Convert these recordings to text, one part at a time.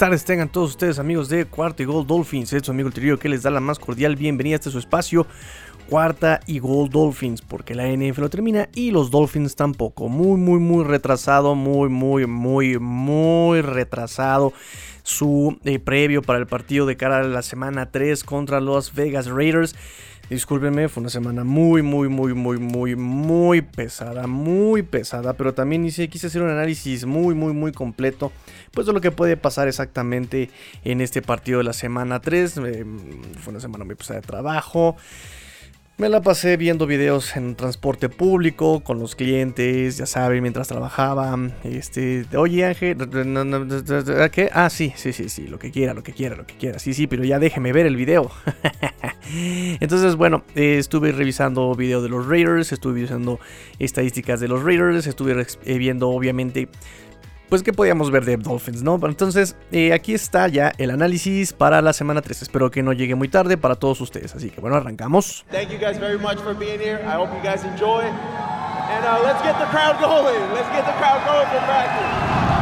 tardes, tengan todos ustedes amigos de Cuarta y Gol Dolphins, es su amigo el que les da la más cordial bienvenida a este su espacio, Cuarta y Gol Dolphins, porque la NF no termina y los Dolphins tampoco, muy muy muy retrasado, muy muy muy muy retrasado su eh, previo para el partido de cara a la semana 3 contra los Vegas Raiders. Discúlpenme, fue una semana muy, muy, muy, muy, muy, muy pesada, muy pesada, pero también hice, quise hacer un análisis muy, muy, muy completo, pues de lo que puede pasar exactamente en este partido de la semana 3. Eh, fue una semana muy pesada de trabajo. Me la pasé viendo videos en transporte público con los clientes, ya saben, mientras trabajaba. Este, oye Ángel, ¿qué? Ah, sí, sí, sí, sí, lo que quiera, lo que quiera, lo que quiera. Sí, sí, pero ya déjeme ver el video. Entonces, bueno, eh, estuve revisando video de los Raiders, estuve revisando estadísticas de los Raiders, estuve eh, viendo obviamente pues que podíamos ver de Dolphins, ¿no? Entonces, eh, aquí está ya el análisis para la semana 3. Espero que no llegue muy tarde para todos ustedes. Así que bueno, arrancamos. Thank you guys very much for being here. I hope you guys enjoy. And uh, let's get the crowd going. Let's get the crowd going for practice.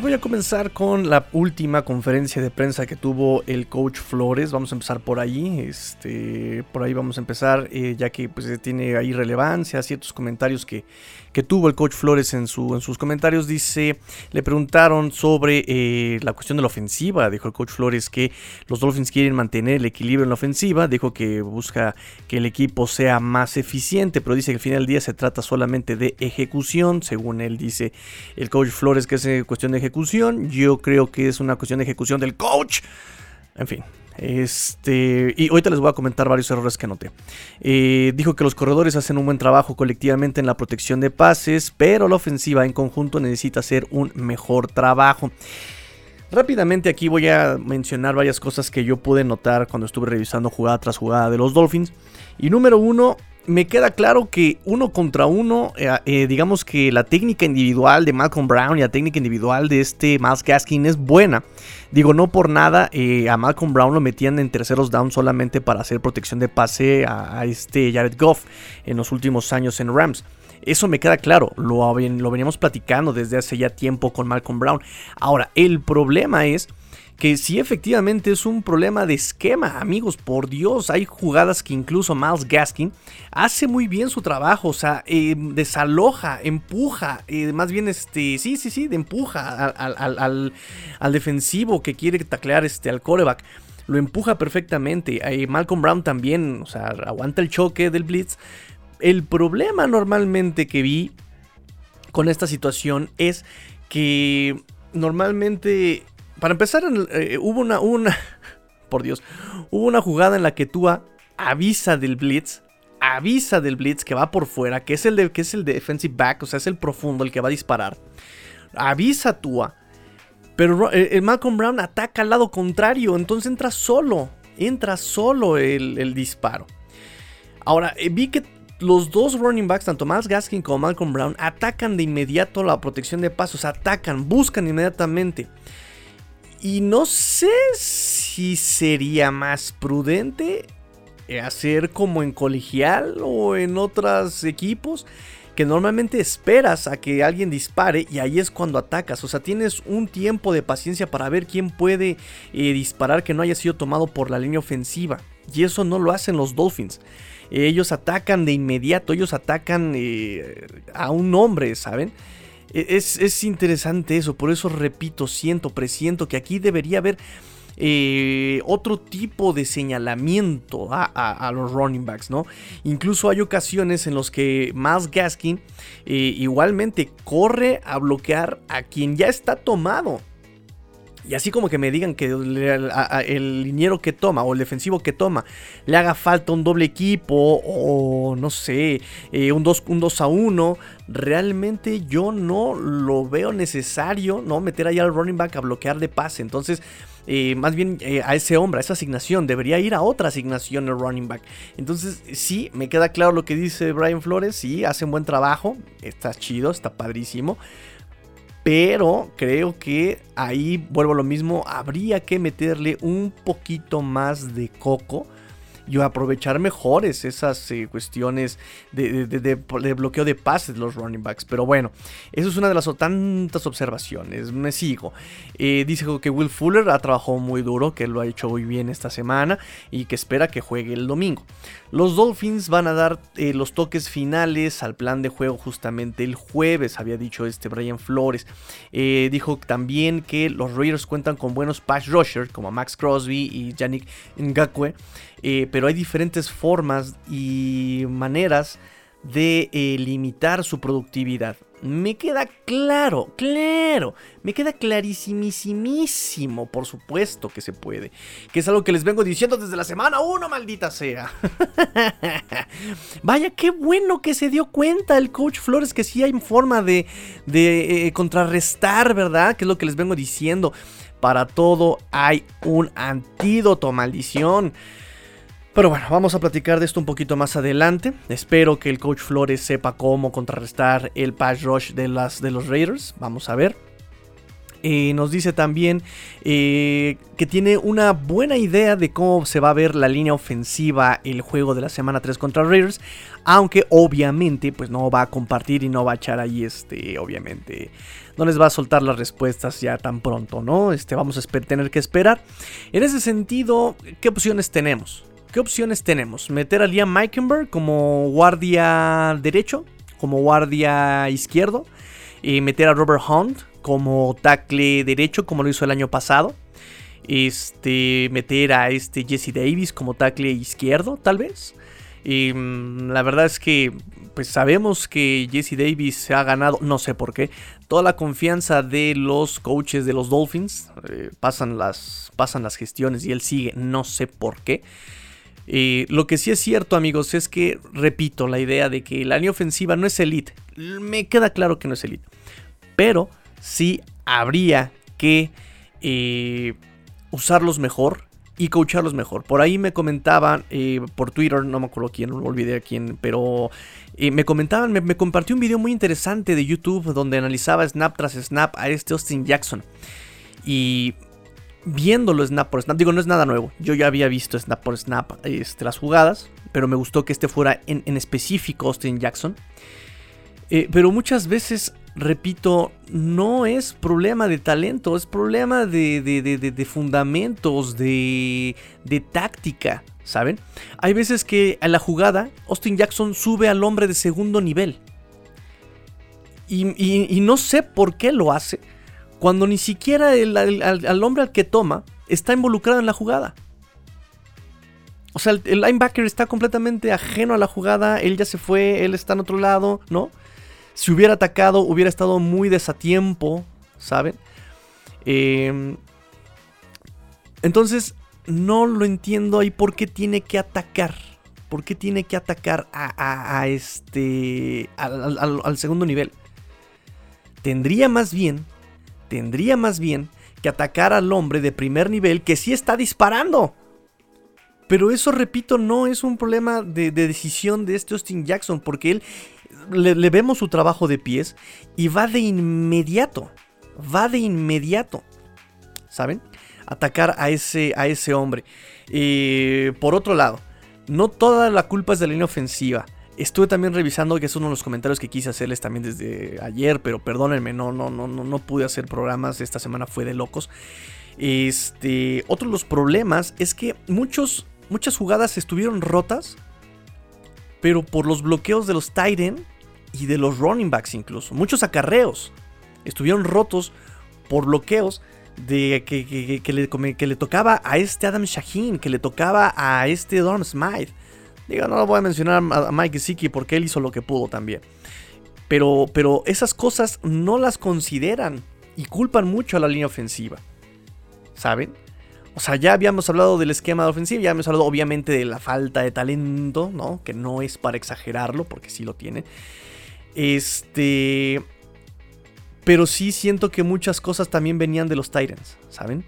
Voy a comenzar con la última conferencia de prensa que tuvo el coach Flores. Vamos a empezar por ahí. Este, por ahí vamos a empezar, eh, ya que pues, tiene ahí relevancia, ciertos comentarios que, que tuvo el coach Flores en, su, en sus comentarios. Dice, le preguntaron sobre eh, la cuestión de la ofensiva. Dijo el coach Flores que los Dolphins quieren mantener el equilibrio en la ofensiva. Dijo que busca que el equipo sea más eficiente, pero dice que al final del día se trata solamente de ejecución. Según él dice el coach Flores que es eh, cuestión de ejecución yo creo que es una cuestión de ejecución del coach. En fin. Este, y ahorita les voy a comentar varios errores que noté. Eh, dijo que los corredores hacen un buen trabajo colectivamente en la protección de pases, pero la ofensiva en conjunto necesita hacer un mejor trabajo. Rápidamente aquí voy a mencionar varias cosas que yo pude notar cuando estuve revisando jugada tras jugada de los Dolphins. Y número uno, me queda claro que uno contra uno, eh, eh, digamos que la técnica individual de Malcolm Brown y la técnica individual de este Miles Gaskin es buena. Digo, no por nada, eh, a Malcolm Brown lo metían en terceros down solamente para hacer protección de pase a, este Jared Goff en los últimos años en Rams. Eso me queda claro, lo, lo veníamos platicando desde hace ya tiempo con Malcolm Brown. Ahora, el problema es que sí efectivamente es un problema de esquema, amigos, por Dios, hay jugadas que incluso Miles Gaskin hace muy bien su trabajo, o sea, eh, desaloja, empuja, eh, más bien este, sí, sí, sí, de empuja al, defensivo que quiere taclear este, al coreback. Lo empuja perfectamente. Eh, Malcolm Brown también, o sea, aguanta el choque del blitz. El problema normalmente que vi con esta situación es que normalmente para empezar, eh, hubo una, una, por Dios, hubo una jugada en la que Tua avisa del blitz, avisa del blitz que va por fuera, que es el de, que es el defensive back, o sea, es el profundo el que va a disparar. Avisa a Tua, pero eh, Malcolm Brown ataca al lado contrario, entonces entra solo, entra solo el, disparo. Ahora, eh, vi que los dos running backs, tanto Miles Gaskin como Malcolm Brown, atacan de inmediato la protección de pasos, atacan, buscan inmediatamente. Y no sé si sería más prudente hacer como en colegial o en otros equipos que normalmente esperas a que alguien dispare y ahí es cuando atacas. O sea, tienes un tiempo de paciencia para ver quién puede eh, disparar que no haya sido tomado por la línea ofensiva. Y eso no lo hacen los Dolphins. ellos atacan de inmediato, ellos atacan eh, a un hombre, ¿saben? E, es, interesante eso, por eso repito, siento, presiento que aquí debería haber eh, otro tipo de señalamiento a, los running backs, ¿no? Incluso hay ocasiones en los que Miles Gaskin eh, igualmente corre a bloquear a quien ya está tomado. Y así como que me digan que el, liniero que toma o el defensivo que toma le haga falta un doble equipo o no sé, eh, un, 2, un 2 a 1, realmente yo no lo veo necesario, ¿no? Meter ahí al running back a bloquear de pase. Entonces, eh, más bien eh, a ese hombre, a esa asignación, debería ir a otra asignación el running back. Entonces, sí, me queda claro lo que dice Brian Flores, sí, hace un buen trabajo, está chido, está padrísimo. Pero creo que ahí vuelvo a lo mismo, habría que meterle un poquito más de coco y aprovechar mejores esas eh, cuestiones de, bloqueo de pases de los running backs. Pero bueno, eso es una de las tantas observaciones. Me sigo. Eh, dice que Will Fuller ha trabajado muy duro, que lo ha hecho muy bien esta semana y que espera que juegue el domingo. Los Dolphins van a dar eh, los toques finales al plan de juego justamente el jueves, había dicho este Brian Flores. dijo también que los Raiders cuentan con buenos pass rushers como Max Crosby y Yannick Ngakwe eh, pero hay diferentes formas y maneras de eh, limitar su productividad. Me queda claro, claro, me queda clarísimísimo, por supuesto que se puede. Que es algo que les vengo diciendo desde la semana 1, maldita sea. Vaya, qué bueno que se dio cuenta el coach Flores que sí hay forma de, eh, contrarrestar, ¿verdad? Que es lo que les vengo diciendo. Para todo hay un antídoto, maldición. Pero bueno, vamos a platicar de esto un poquito más adelante. Espero que el coach Flores sepa cómo contrarrestar el pass rush de, las, de los Raiders. Vamos a ver. Eh, nos dice también eh, que tiene una buena idea de cómo se va a ver la línea ofensiva el juego de la semana 3 contra Raiders. Aunque obviamente pues no va a compartir y no va a echar ahí este, obviamente no les va a soltar las respuestas ya tan pronto, ¿no? Este, vamos a tener que esperar. En ese sentido, ¿qué opciones tenemos? ¿Qué opciones tenemos? Meter a Liam Meikenberg como guardia derecho, como guardia izquierdo. Y meter a Robert Hunt como tackle derecho, como lo hizo el año pasado. Este, meter a este Jesse Davis como tackle izquierdo, tal vez. Y mm, la verdad es que pues sabemos que Jesse Davis ha ganado, no sé por qué, toda la confianza de los coaches de los Dolphins. Eh, pasan, las, pasan las gestiones y él sigue, no sé por qué. Eh, lo que sí es cierto, amigos, es que, repito, la idea de que la línea ofensiva no es elite. Me queda claro que no es elite. Pero sí habría que eh, usarlos mejor y coacharlos mejor. Por ahí me comentaban eh, por Twitter, no me acuerdo quién, no olvidé a quién, pero me comentaban, me, me, compartió un video muy interesante de YouTube donde analizaba snap tras snap a este Austin Jackson. Y viéndolo snap por snap, digo, no es nada nuevo. Yo ya había visto snap por snap este, las jugadas, pero me gustó que este fuera en, específico Austin Jackson. Eh, pero muchas veces, repito, no es problema de talento, es problema de, de, fundamentos, de, táctica, ¿saben? Hay veces que a la jugada Austin Jackson sube al hombre de segundo nivel. y no sé por qué lo hace cuando ni siquiera el, al, hombre al que toma está involucrado en la jugada. O sea, el, linebacker está completamente ajeno a la jugada, él ya se fue, él está en otro lado, ¿no? Si hubiera atacado, hubiera estado muy desatiempo, ¿saben? Em, entonces, no lo entiendo ahí por qué tiene que atacar. ¿Por qué tiene que atacar a, este. al segundo nivel? Tendría más bien tendría más bien que atacar al hombre de primer nivel que sí está disparando. Pero eso, repito, no es un problema de, decisión de este Austin Jackson, porque él le, vemos su trabajo de pies y va de inmediato, va de inmediato, ¿saben? Atacar a ese, a ese hombre. Eh, por otro lado, no toda la culpa es de la línea ofensiva. Estuve también revisando, que es uno de los comentarios que quise hacerles también desde ayer, pero perdónenme, no, no, no, no, no pude hacer programas, esta semana fue de locos. Este, otro de los problemas es que muchos, muchas jugadas estuvieron rotas, pero por los bloqueos de los Titan y de los running backs incluso. Muchos acarreos estuvieron rotos por bloqueos de que, le, que le tocaba a este Adam Shaheen, que le tocaba a este Dorm Smythe. Digo, no lo voy a mencionar a Mike Siki porque él hizo lo que pudo también. Pero, pero esas cosas no las consideran y culpan mucho a la línea ofensiva. ¿saben? O sea, ya habíamos hablado del esquema de ofensiva, ya habíamos hablado obviamente de la falta de talento, ¿no? Que no es para exagerarlo, porque sí lo tiene. Este... Pero sí siento que muchas cosas también venían de los Titans, ¿saben?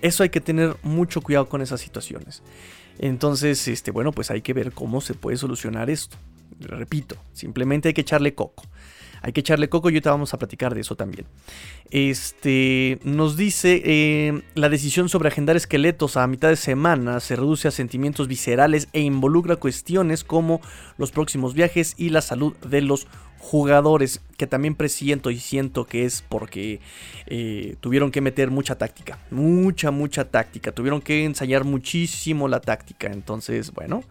Eso hay que tener mucho cuidado con esas situaciones. Entonces, este, bueno, pues hay que ver cómo se puede solucionar esto. Repito, simplemente hay que echarle coco. Hay que echarle coco y ahorita vamos a platicar de eso también. Este nos dice eh, la decisión sobre agendar esqueletos a mitad de semana se reduce a sentimientos viscerales e involucra cuestiones como los próximos viajes y la salud de los jugadores que también presiento y siento que es porque eh, tuvieron que meter mucha táctica, mucha, mucha táctica, tuvieron que ensayar muchísimo la táctica, entonces, bueno,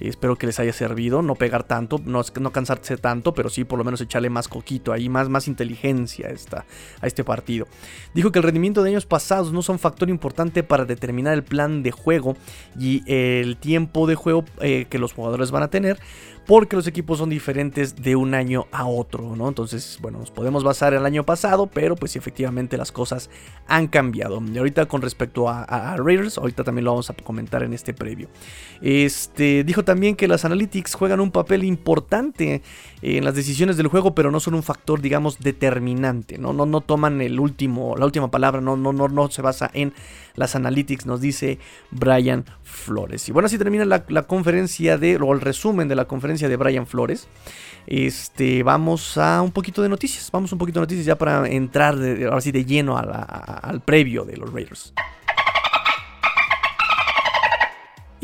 Espero que les haya servido. No pegar tanto, no, no cansarse tanto, pero sí por lo menos echarle más coquito ahí, más, más inteligencia a, a este partido. Dijo que el rendimiento de años pasados no son factor importante para determinar el plan de juego y el tiempo de juego eh, que los jugadores van a tener porque los equipos son diferentes de un año a otro, ¿no? Entonces, bueno, nos podemos basar en el año pasado, pero pues efectivamente las cosas han cambiado. Y ahorita con respecto a, Raiders, ahorita también lo vamos a comentar en este previo. Este, dijo también que las analytics juegan un papel importante en las decisiones del juego, pero no son un factor, digamos, determinante, ¿no? No, no toman el último, la última palabra, no, no, no, no se basa en las analytics, nos dice Brian Flores. Y bueno, así termina la, conferencia de, o el resumen de la conferencia de Brian Flores. Este, vamos a un poquito de noticias, vamos un poquito de noticias ya para entrar de, ahora sí de lleno al previo de los Raiders.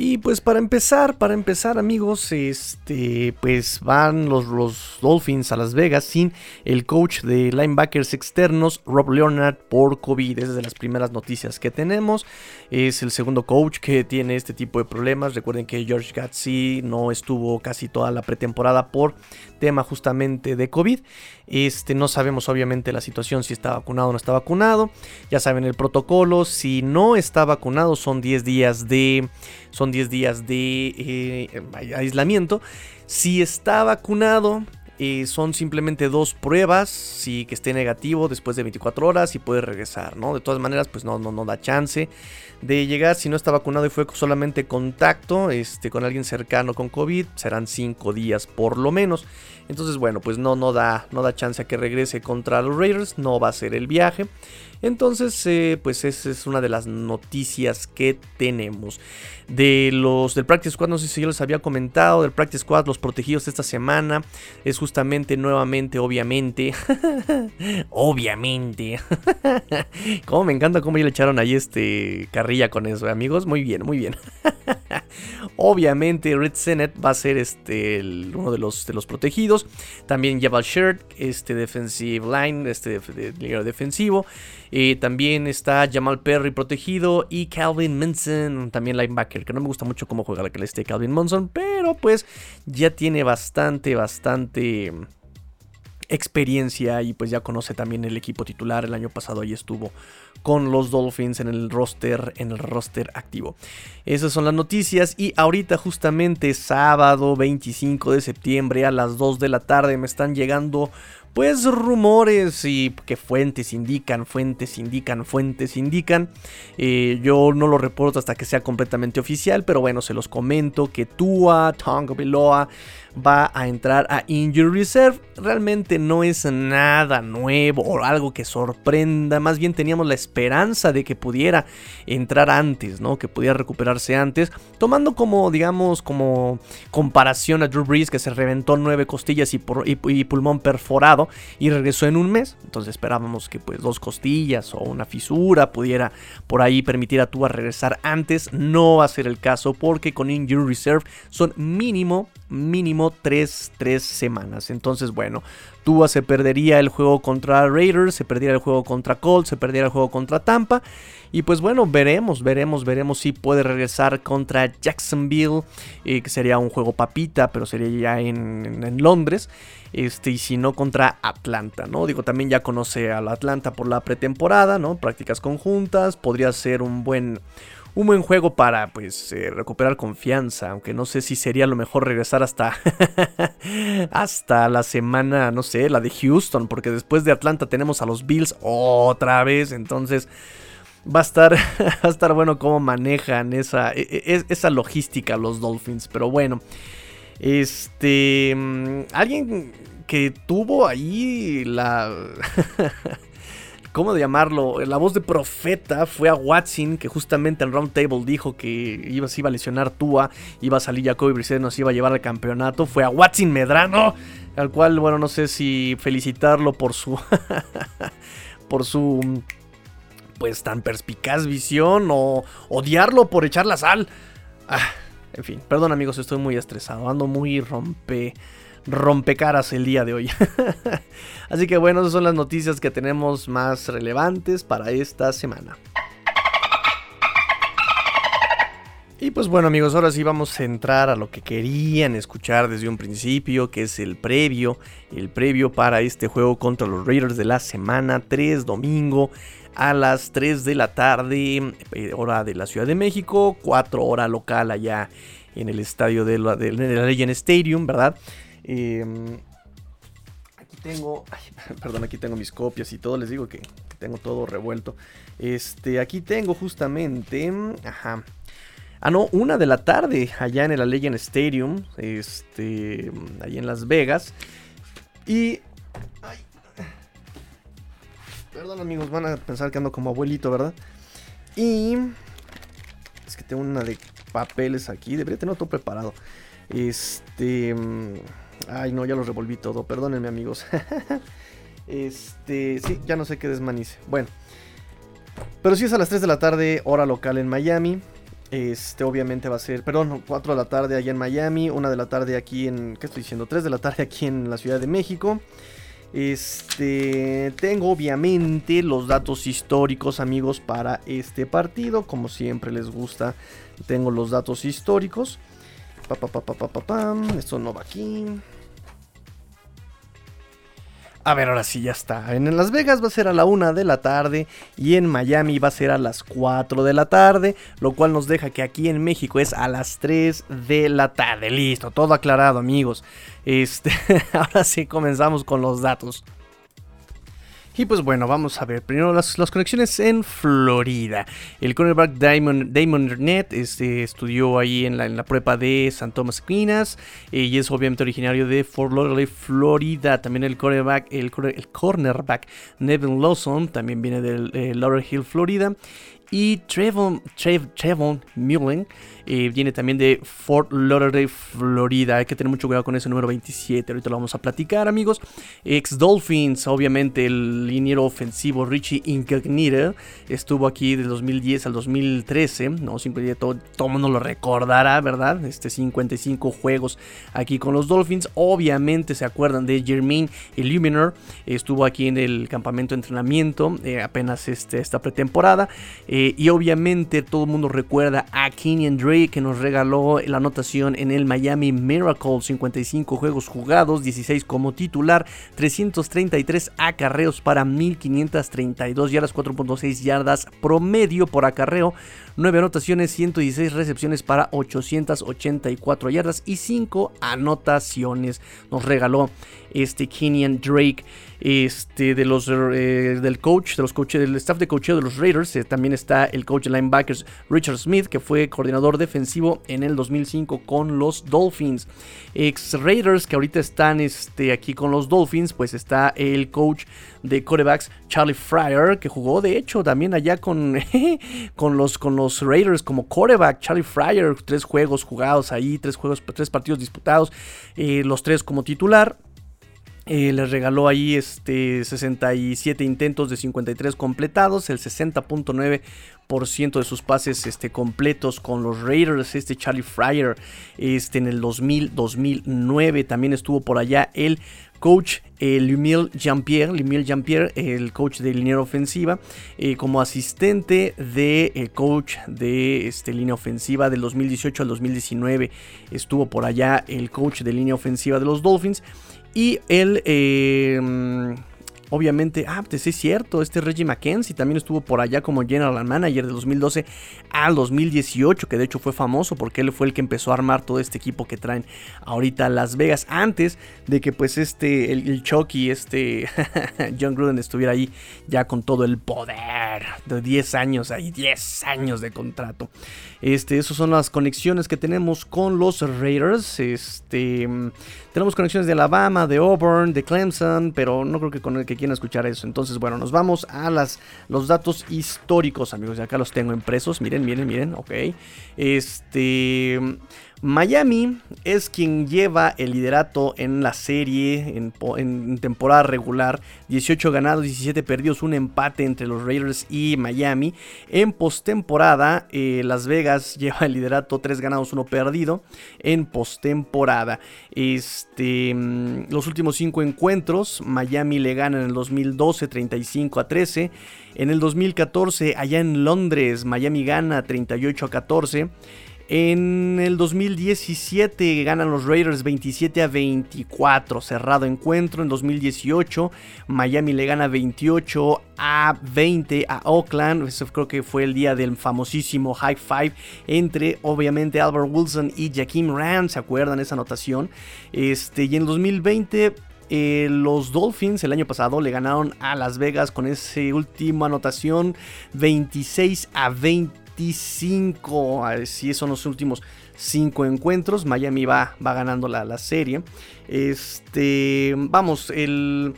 Y pues para empezar, para empezar amigos, este, pues van los, los, Dolphins a Las Vegas sin el coach de linebackers externos, Rob Leonard, por COVID. Es de las primeras noticias que tenemos. Es el segundo coach que tiene este tipo de problemas. Recuerden que George Gatsby no estuvo casi toda la pretemporada por tema justamente de COVID. Este, no sabemos obviamente la situación si está vacunado o no está vacunado. Ya saben el protocolo. Si no está vacunado son 10 días de, son 10 días de eh, aislamiento. Si está vacunado eh, son simplemente dos pruebas. Si que esté negativo después de 24 horas y puede regresar, ¿no? De todas maneras pues no, no, no da chance de llegar. Si no está vacunado y fue solamente contacto este, con alguien cercano con COVID, serán 5 días por lo menos. Entonces, bueno, pues no, no, da, no da chance a que regrese contra los Raiders, no va a ser el viaje. Entonces, eh, pues esa es una de las noticias que tenemos. De los del Practice Squad, no sé si yo les había comentado, del Practice Squad, los protegidos esta semana, es justamente nuevamente, obviamente, obviamente, como me encanta cómo ya le echaron ahí este carrilla con eso, amigos, muy bien, muy bien. Obviamente, Red Senate va a ser este, uno de los, de los protegidos. También lleva Shirt, este defensive line, este de, defensivo. Eh, también está Jamal Perry protegido y Calvin Munson, también linebacker, que no me gusta mucho cómo juega la que le esté Calvin Munson, pero pues ya tiene bastante, bastante experiencia y pues ya conoce también el equipo titular. El año pasado ahí estuvo con los Dolphins en el roster, en el roster activo. Esas son las noticias y ahorita justamente sábado 25 de septiembre a las 2 de la tarde me están llegando pues rumores y que fuentes indican, fuentes indican, fuentes indican. Eh, yo no lo reporto hasta que sea completamente oficial, pero bueno, se los comento que Tua Tonga Beloa va a entrar a Injury Reserve. Realmente no es nada nuevo o algo que sorprenda. Más bien teníamos la esperanza de que pudiera entrar antes, ¿no? Que pudiera recuperarse antes. Tomando como, digamos, como comparación a Drew Brees que se reventó nueve costillas y, pulmón perforado y regresó en un mes. Entonces esperábamos que pues dos costillas o una fisura pudiera por ahí permitir a Tua regresar antes. No va a ser el caso porque con Injury Reserve son mínimo mínimo 3, semanas. Entonces, bueno, Tua se perdería el juego contra Raiders, se perdería el juego contra Colts, se perdería el juego contra Tampa. Y pues bueno, veremos, veremos, veremos si puede regresar contra Jacksonville, eh, que sería un juego papita, pero sería ya en, en, Londres. Este, y si no, contra Atlanta, ¿no? Digo, también ya conoce a la Atlanta por la pretemporada, ¿no? Prácticas conjuntas, podría ser un buen un buen juego para pues eh, recuperar confianza, aunque no sé si sería lo mejor regresar hasta hasta la semana, no sé, la de Houston, porque después de Atlanta tenemos a los Bills otra vez, entonces va a estar, va a estar bueno cómo manejan esa, e, e, esa logística los Dolphins. Pero bueno, este, mm, alguien que tuvo ahí la... ¿Cómo llamarlo? La voz de profeta fue a Watson, que justamente en Roundtable dijo que iba, se iba a lesionar Tua, iba a salir Jacoby Brissett, nos iba a llevar al campeonato. Fue a Watson Medrano, al cual, bueno, no sé si felicitarlo por su. por su. Pues tan perspicaz visión o odiarlo por echar la sal. Ah, en fin, perdón amigos, estoy muy estresado, ando muy rompe rompecaras el día de hoy. Así que bueno, esas son las noticias que tenemos más relevantes para esta semana. Y pues bueno amigos, ahora sí vamos a entrar a lo que querían escuchar desde un principio, que es el previo, el previo para este juego contra los Raiders de la semana 3, domingo a las 3 de la tarde, eh, hora de la Ciudad de México, 4 hora local allá en el estadio de la, de la Legend Stadium, ¿verdad? Em, aquí tengo, perdón, aquí tengo mis copias y todo, les digo que tengo todo revuelto. Este, aquí tengo justamente, ajá. Ah, no, una de la tarde allá en el Legend Stadium, este, allá en Las Vegas. Y... perdón amigos, van a pensar que ando como abuelito, ¿verdad? Y... Es que tengo una de papeles aquí, debería tener todo preparado. Este... Ay, no, ya lo revolví todo. Perdónenme, amigos. este, sí, ya no sé qué desmanice. Bueno. Pero si es a las 3 de la tarde, hora local en Miami. Este, obviamente va a ser, perdón, 4 de la tarde allá en Miami, 1 de la tarde aquí en, ¿qué estoy diciendo? 3 de la tarde aquí en la Ciudad de México. Este, tengo obviamente los datos históricos, amigos, para este partido. Como siempre les gusta, tengo los datos históricos. Pa, pa, pa, Esto no va aquí. A ver, ahora sí ya está. En Las Vegas va a ser a la 1 de la tarde y en Miami va a ser a las 4 de la tarde, lo cual nos deja que aquí en México es a las 3 de la tarde. Listo, todo aclarado, amigos. Este, ahora sí comenzamos con los datos. Y pues bueno, vamos a ver. Primero las, conexiones en Florida. El cornerback Damon, Damon este, estudió ahí en la, en la de San Tomás Aquinas eh, y es obviamente originario de Fort Lauderdale, Florida. También el cornerback, el, cornerback Nevin Lawson también viene del eh, Hill, Florida. Y Trevon, Trevon Mullen eh, viene también de Fort Lauderdale, Florida. Hay que tener mucho cuidado con ese número 27. Ahorita lo vamos a platicar, amigos. Ex Dolphins, obviamente el liniero ofensivo Richie Incognita estuvo aquí del 2010 al 2013. No, simplemente todo, todo mundo lo recordará, ¿verdad? Este 55 juegos aquí con los Dolphins. Obviamente se acuerdan de Jermaine Illuminor. Estuvo aquí en el campamento de entrenamiento eh, apenas este, esta pretemporada. Eh, y obviamente todo el mundo recuerda a Kenyon Drake que nos regaló la anotación en el Miami Miracle. 55 juegos jugados, 16 como titular, 333 acarreos para 1532 yardas, 4.6 yardas promedio por acarreo. 9 anotaciones, 116 recepciones para 884 yardas y 5 anotaciones. Nos regaló este Kenyon Drake este, de los, eh, del coach, de los coaches, del staff de coacheo de los Raiders. Eh, también está el coach de linebackers Richard Smith, que fue coordinador defensivo en el 2005 con los Dolphins. Ex Raiders, que ahorita están este, aquí con los Dolphins, pues está el coach de corebacks Charlie Fryer, que jugó de hecho también allá con, con, los, con los Raiders como coreback. Charlie Fryer, tres juegos jugados ahí, tres, juegos, tres partidos disputados, eh, los tres como titular. Eh, les regaló ahí este 67 intentos de 53 completados, el 60.9% de sus pases este, completos con los Raiders, este Charlie Fryer, este, en el 2000-2009 también estuvo por allá el coach eh, Lumil Jean-Pierre, Jean-Pierre, el coach de línea ofensiva, eh, como asistente de el coach de este, línea ofensiva del 2018 al 2019 estuvo por allá el coach de línea ofensiva de los Dolphins y él, em, obviamente, ah, pues es cierto, este Reggie McKenzie también estuvo por allá como general manager de 2012 al 2018, que de hecho fue famoso porque él fue el que empezó a armar todo este equipo que traen ahorita Las Vegas, antes de que pues este, el, Chucky, este John Gruden estuviera ahí ya con todo el poder de 10 años, ahí 10 años de contrato. Este, esas son las conexiones que tenemos con los Raiders. Este, tenemos conexiones de Alabama, de Auburn, de Clemson, pero no creo que con el que quieran escuchar eso. Entonces, bueno, nos vamos a las, los datos históricos, amigos. Y acá los tengo impresos. Miren, miren, miren, ok. Este... Miami es quien lleva el liderato en la serie en, temporada regular. 18 ganados, 17 perdidos, un empate entre los Raiders y Miami. En postemporada, eh, Las Vegas lleva el liderato, 3 ganados, 1 perdido. En postemporada. Este, mm, los últimos 5 encuentros, Miami le gana en el 2012 35 a 13. En el 2014, allá en Londres, Miami gana 38 a 14. En el 2017 ganan los Raiders 27 a 24, cerrado encuentro. En 2018 Miami le gana 28 a 20 a Oakland. Eso creo que fue el día del famosísimo high five entre obviamente Albert Wilson y Jakeem Rand. ¿Se acuerdan esa anotación? Este, y en el 2020 eh, los Dolphins el año pasado le ganaron a Las Vegas con esa última anotación 26 a 20 25. Si son los últimos 5 encuentros. Miami va, va ganando la, serie. Este, vamos, el,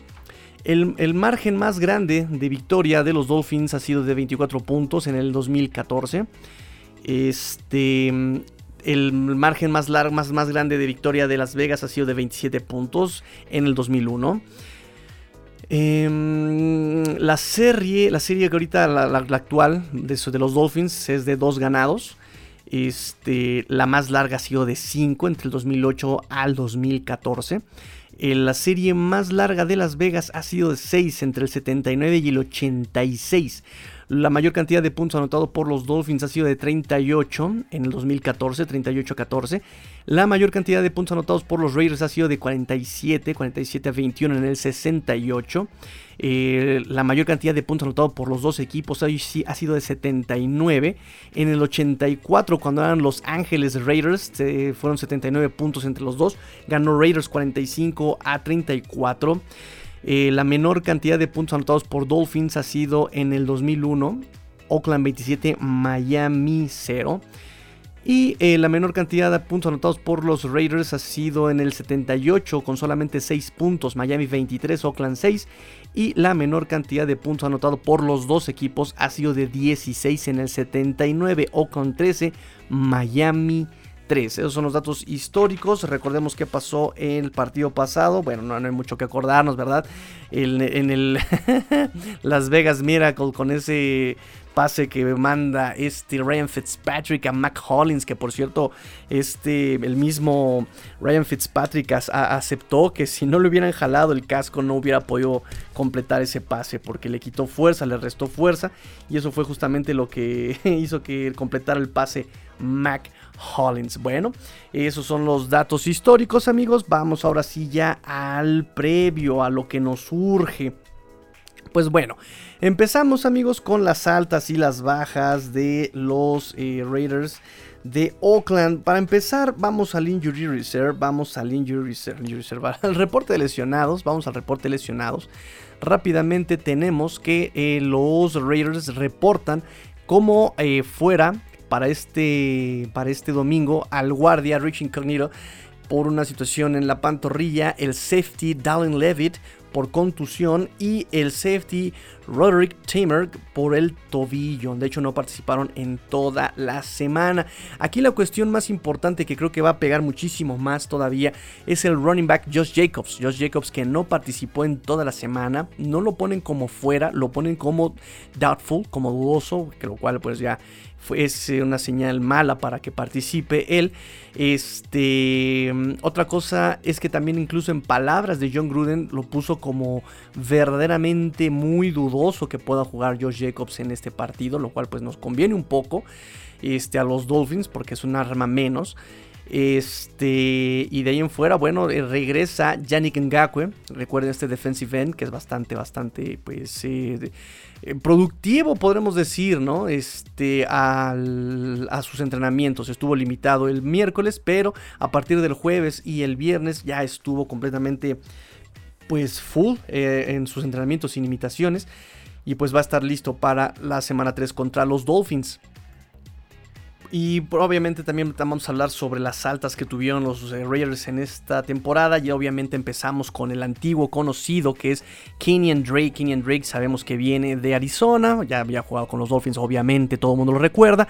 el, margen más grande de victoria de los Dolphins ha sido de 24 puntos en el 2014. Este, el margen más, largo, más, más grande de victoria de Las Vegas ha sido de 27 puntos en el 2001. Em, la serie, la serie que ahorita, la, actual de, de, los Dolphins es de dos ganados. Este, la más larga ha sido de 5 entre el 2008 al 2014. Eh, la serie más larga de Las Vegas ha sido de 6 entre el 79 y el 86. La mayor cantidad de puntos anotados por los Dolphins ha sido de 38 en el 2014, 38-14. La mayor cantidad de puntos anotados por los Raiders ha sido de 47, 47 a 21 en el 68. Eh, la mayor cantidad de puntos anotados por los dos equipos ha, ha sido de 79. En el 84, cuando eran Los Ángeles Raiders, fueron 79 puntos entre los dos. Ganó Raiders 45 a 34. Eh, la menor cantidad de puntos anotados por Dolphins ha sido en el 2001. Oakland 27, Miami 0. Y eh, la menor cantidad de puntos anotados por los Raiders ha sido en el 78 con solamente 6 puntos, Miami 23, Oakland 6. Y la menor cantidad de puntos anotados por los dos equipos ha sido de 16 en el 79, Oakland 13, Miami 3. Esos son los datos históricos. Recordemos qué pasó en el partido pasado. Bueno, no, hay mucho que acordarnos, ¿verdad? en el Las Vegas Miracle con ese pase que manda este Ryan Fitzpatrick a Mac Hollins, que por cierto, este, el mismo Ryan Fitzpatrick aceptó que si no le hubieran jalado el casco no hubiera podido completar ese pase, porque le quitó fuerza, le restó fuerza, y eso fue justamente lo que hizo que completara el pase Mac Hollins. Bueno, esos son los datos históricos, amigos. Vamos ahora sí ya al previo, a lo que nos surge. Pues bueno, empezamos amigos con las altas y las bajas de los eh, Raiders de Oakland. Para empezar, vamos al Injury Reserve. Vamos al Injury Reserve. Al reporte de lesionados. Vamos al reporte de lesionados. Rápidamente tenemos que eh, los Raiders reportan como eh, fuera para este, para este domingo al guardia Rich Incognito por una situación en la pantorrilla, el safety Dallin Levitt por contusión y el safety Roderick Tamer por el tobillo. De hecho, no participaron en toda la semana. Aquí la cuestión más importante que creo que va a pegar muchísimo más todavía es el running back Josh Jacobs. Josh Jacobs que no participó en toda la semana. No lo ponen como fuera, lo ponen como doubtful, como dudoso, que lo cual pues ya es una señal mala para que participe él. Este, otra cosa es que también incluso en palabras de John Gruden lo puso como verdaderamente muy dudoso que pueda jugar Josh Jacobs en este partido, lo cual pues nos conviene un poco este, a los Dolphins porque es un arma menos. Este, y de ahí en fuera, bueno, eh, regresa Yannick Ngakwe. Recuerden este defensive end que es bastante, bastante, pues, eh, eh, productivo, podremos decir, ¿no? Este, a sus entrenamientos. Estuvo limitado el miércoles, pero a partir del jueves y el viernes ya estuvo completamente, pues, full en sus entrenamientos sin limitaciones. y pues va a estar listo para la semana 3 contra los Dolphins. Y obviamente también vamos a hablar sobre las altas que tuvieron los eh, Raiders en esta temporada. Y obviamente empezamos con el antiguo conocido que es Kenyan Drake. Kenyan Drake sabemos que viene de Arizona. Ya había jugado con los Dolphins, obviamente, todo el mundo lo recuerda.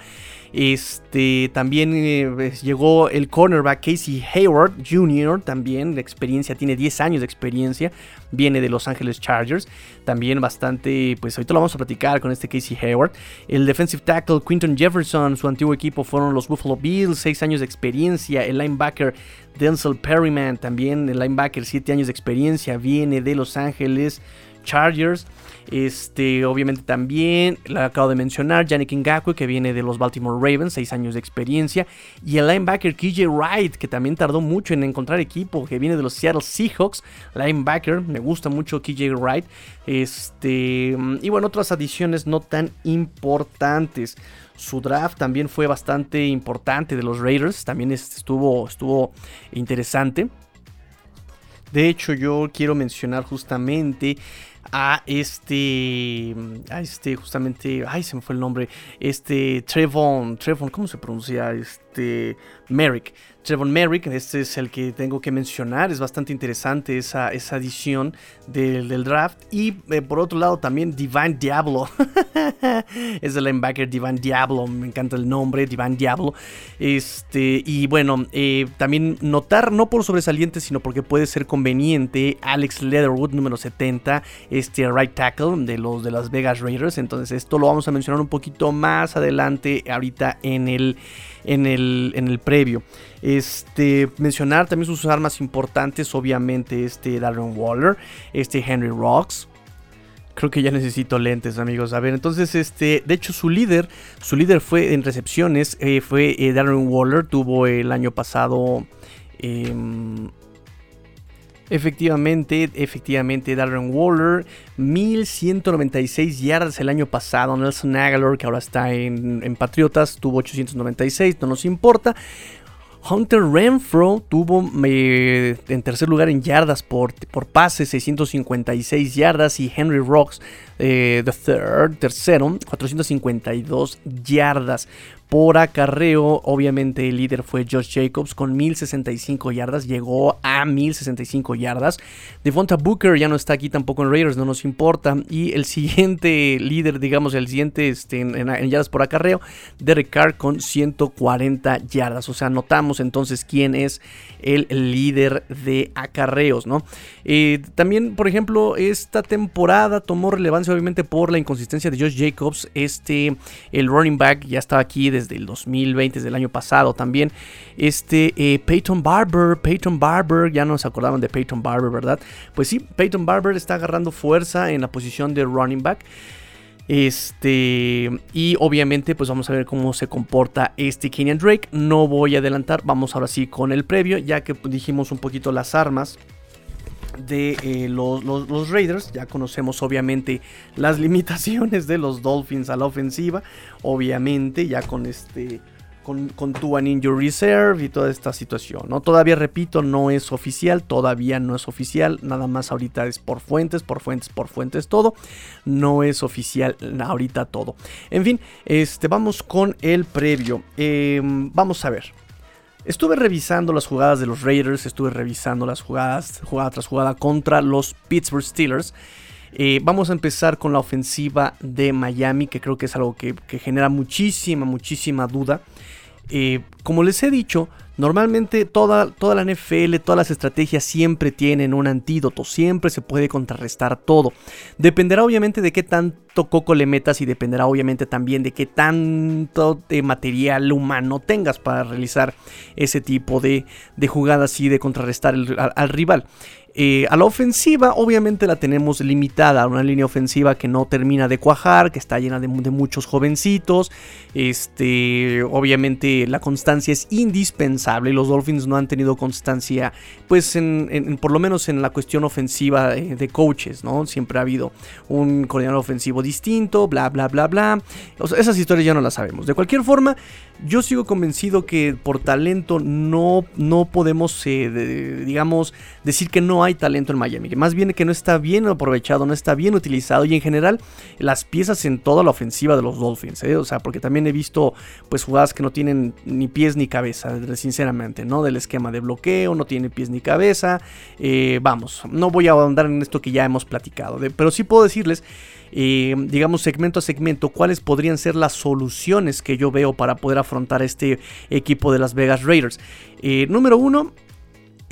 Este, también eh, llegó el cornerback Casey Hayward Jr. También de experiencia, tiene 10 años de experiencia. Viene de Los Angeles Chargers. También bastante, pues ahorita lo vamos a platicar con este Casey Hayward. El defensive tackle Quinton Jefferson, su antiguo equipo fueron los Buffalo Bills, 6 años de experiencia. El linebacker Denzel Perryman, también el linebacker, 7 años de experiencia. Viene de Los Angeles Chargers. Este, obviamente también, la acabo de mencionar, Yannick Ngakwe, que viene de los Baltimore Ravens, 6 años de experiencia. Y el linebacker KJ Wright, que también tardó mucho en encontrar equipo, que viene de los Seattle Seahawks. Linebacker, me gusta mucho KJ Wright. Este, y bueno, otras adiciones no tan importantes. Su draft también fue bastante importante de los Raiders, también estuvo, estuvo interesante. De hecho, yo quiero mencionar justamente a este, a este justamente, ay se me fue el nombre, este Trevon, Trevon, ¿cómo se pronuncia? Este Merrick. Trevon Merrick, este es el que tengo que mencionar, es bastante interesante esa, esa edición del, draft. Y eh, por otro lado también Divine Diablo, es el linebacker Divine Diablo, me encanta el nombre, Divine Diablo. Este, y bueno, eh, también notar, no por sobresaliente, sino porque puede ser conveniente, Alex Leatherwood, número 70, este right tackle de los de las Vegas Raiders. Entonces esto lo vamos a mencionar un poquito más adelante, ahorita en el en el, en el previo. Este, mencionar también sus armas importantes, obviamente este Darren Waller, este Henry Rocks. Creo que ya necesito lentes, amigos. A ver, entonces, este, de hecho, su líder, su líder fue en recepciones, eh, fue eh, Darren Waller. Tuvo el año pasado em, Efectivamente, efectivamente, Darren Waller, 1196 yardas el año pasado. Nelson Aguilar, que ahora está en, Patriotas, tuvo 896, no nos importa. Hunter Renfro tuvo eh, en tercer lugar en yardas por, por pase, 656 yardas. Y Henry Rocks, eh, the third, tercero, 452 yardas por acarreo. Obviamente el líder fue Josh Jacobs con 1065 yardas. Llegó a 1065 yardas. Devonta Booker ya no está aquí tampoco en Raiders, no nos importa. Y el siguiente líder, digamos, el siguiente este, en, yardas por acarreo, Derek Carr con 140 yardas. O sea, notamos entonces quién es el líder de acarreos, ¿no? Eh, también, por ejemplo, esta temporada tomó relevancia obviamente por la inconsistencia de Josh Jacobs. Este, el running back ya estaba aquí desde desde el 2020, desde el año pasado también. Este eh, Peyton Barber, Peyton Barber, ya no se acordaban de Peyton Barber, ¿verdad? Pues sí, Peyton Barber está agarrando fuerza en la posición de running back. Este, y obviamente, pues vamos a ver cómo se comporta este Kenyan Drake. No voy a adelantar, vamos ahora sí con el previo, ya que dijimos un poquito las armas de eh, los, Raiders. Ya conocemos obviamente las limitaciones de los Dolphins a la ofensiva. Obviamente ya con este... Con, con Tuan Injury Reserve y toda esta situación, ¿no? Todavía repito, no es oficial, todavía no es oficial, nada más ahorita es por fuentes, por fuentes, por fuentes, todo. No es oficial ahorita todo. En fin, este, vamos con el previo. Em, vamos a ver. Estuve revisando las jugadas de los Raiders, estuve revisando las jugadas, jugada tras jugada contra los Pittsburgh Steelers. Eh, vamos a empezar con la ofensiva de Miami, que creo que es algo que, genera muchísima, muchísima duda. Eh, como les he dicho, Normalmente toda, toda la NFL, todas las estrategias siempre tienen un antídoto, siempre se puede contrarrestar todo. Dependerá obviamente de qué tanto coco le metas y dependerá obviamente también de qué tanto de material humano tengas para realizar ese tipo de, de jugadas y de contrarrestar al rival. Eh, a la ofensiva, obviamente la tenemos limitada, una línea ofensiva que no termina de cuajar, que está llena de, muchos jovencitos. Este, obviamente la constancia es indispensable y los Dolphins no han tenido constancia, pues en, por lo menos en la cuestión ofensiva de, coaches, ¿no? Siempre ha habido un coordinador ofensivo distinto, bla, bla, bla, bla. esas historias ya no las sabemos. De cualquier forma, yo sigo convencido que por talento no, no podemos, eh, digamos, decir que no hay talento en Miami, que más bien que no está bien aprovechado, no está bien utilizado y en general las piezas en toda la ofensiva de los Dolphins, ¿eh? o sea, porque también he visto pues jugadas que no tienen ni pies ni cabeza, sinceramente, ¿no? Del esquema de bloqueo, no tiene pies ni cabeza, eh, vamos, no voy a ahondar en esto que ya hemos platicado, pero sí puedo decirles eh, digamos, segmento a segmento, cuáles podrían ser las soluciones que yo veo para poder afrontar este equipo de las Vegas Raiders. número uno,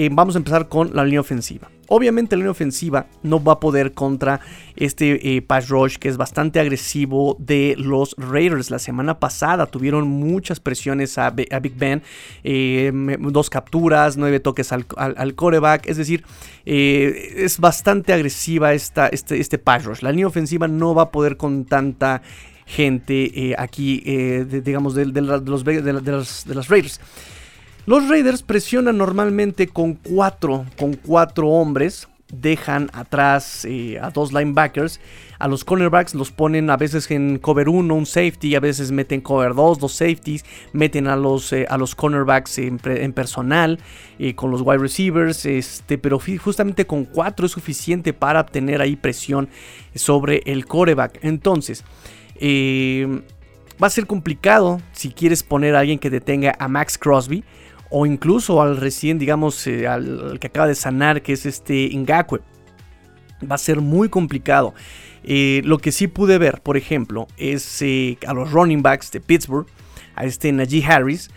vamos a empezar con la línea ofensiva. Obviamente la línea ofensiva no va a poder contra este eh, pass rush que es bastante agresivo de los Raiders. La semana pasada tuvieron muchas presiones a, Big Ben, eh, dos capturas, nueve toques al, coreback. Es decir, eh, es bastante agresiva esta, este, este pass rush. La línea ofensiva no va a poder con tanta gente aquí, digamos, de, los, de, de las Raiders. Los Raiders presionan normalmente con cuatro, con cuatro hombres. Dejan atrás eh, a dos linebackers. A los cornerbacks los ponen a veces en cover 1, un safety. A veces meten cover 2, dos safeties. Meten a los, eh, a los cornerbacks en, personal. Eh, con los wide receivers. Este, pero justamente con cuatro es suficiente para obtener ahí presión sobre el coreback. Entonces, va a ser complicado si quieres poner a alguien que detenga a Max Crosby o incluso al recién, digamos, eh, al, que acaba de sanar, que es este Ngakwe. Va a ser muy complicado. Eh, lo que sí pude ver, por ejemplo, es eh, a los running backs de Pittsburgh, a este Najee Harris,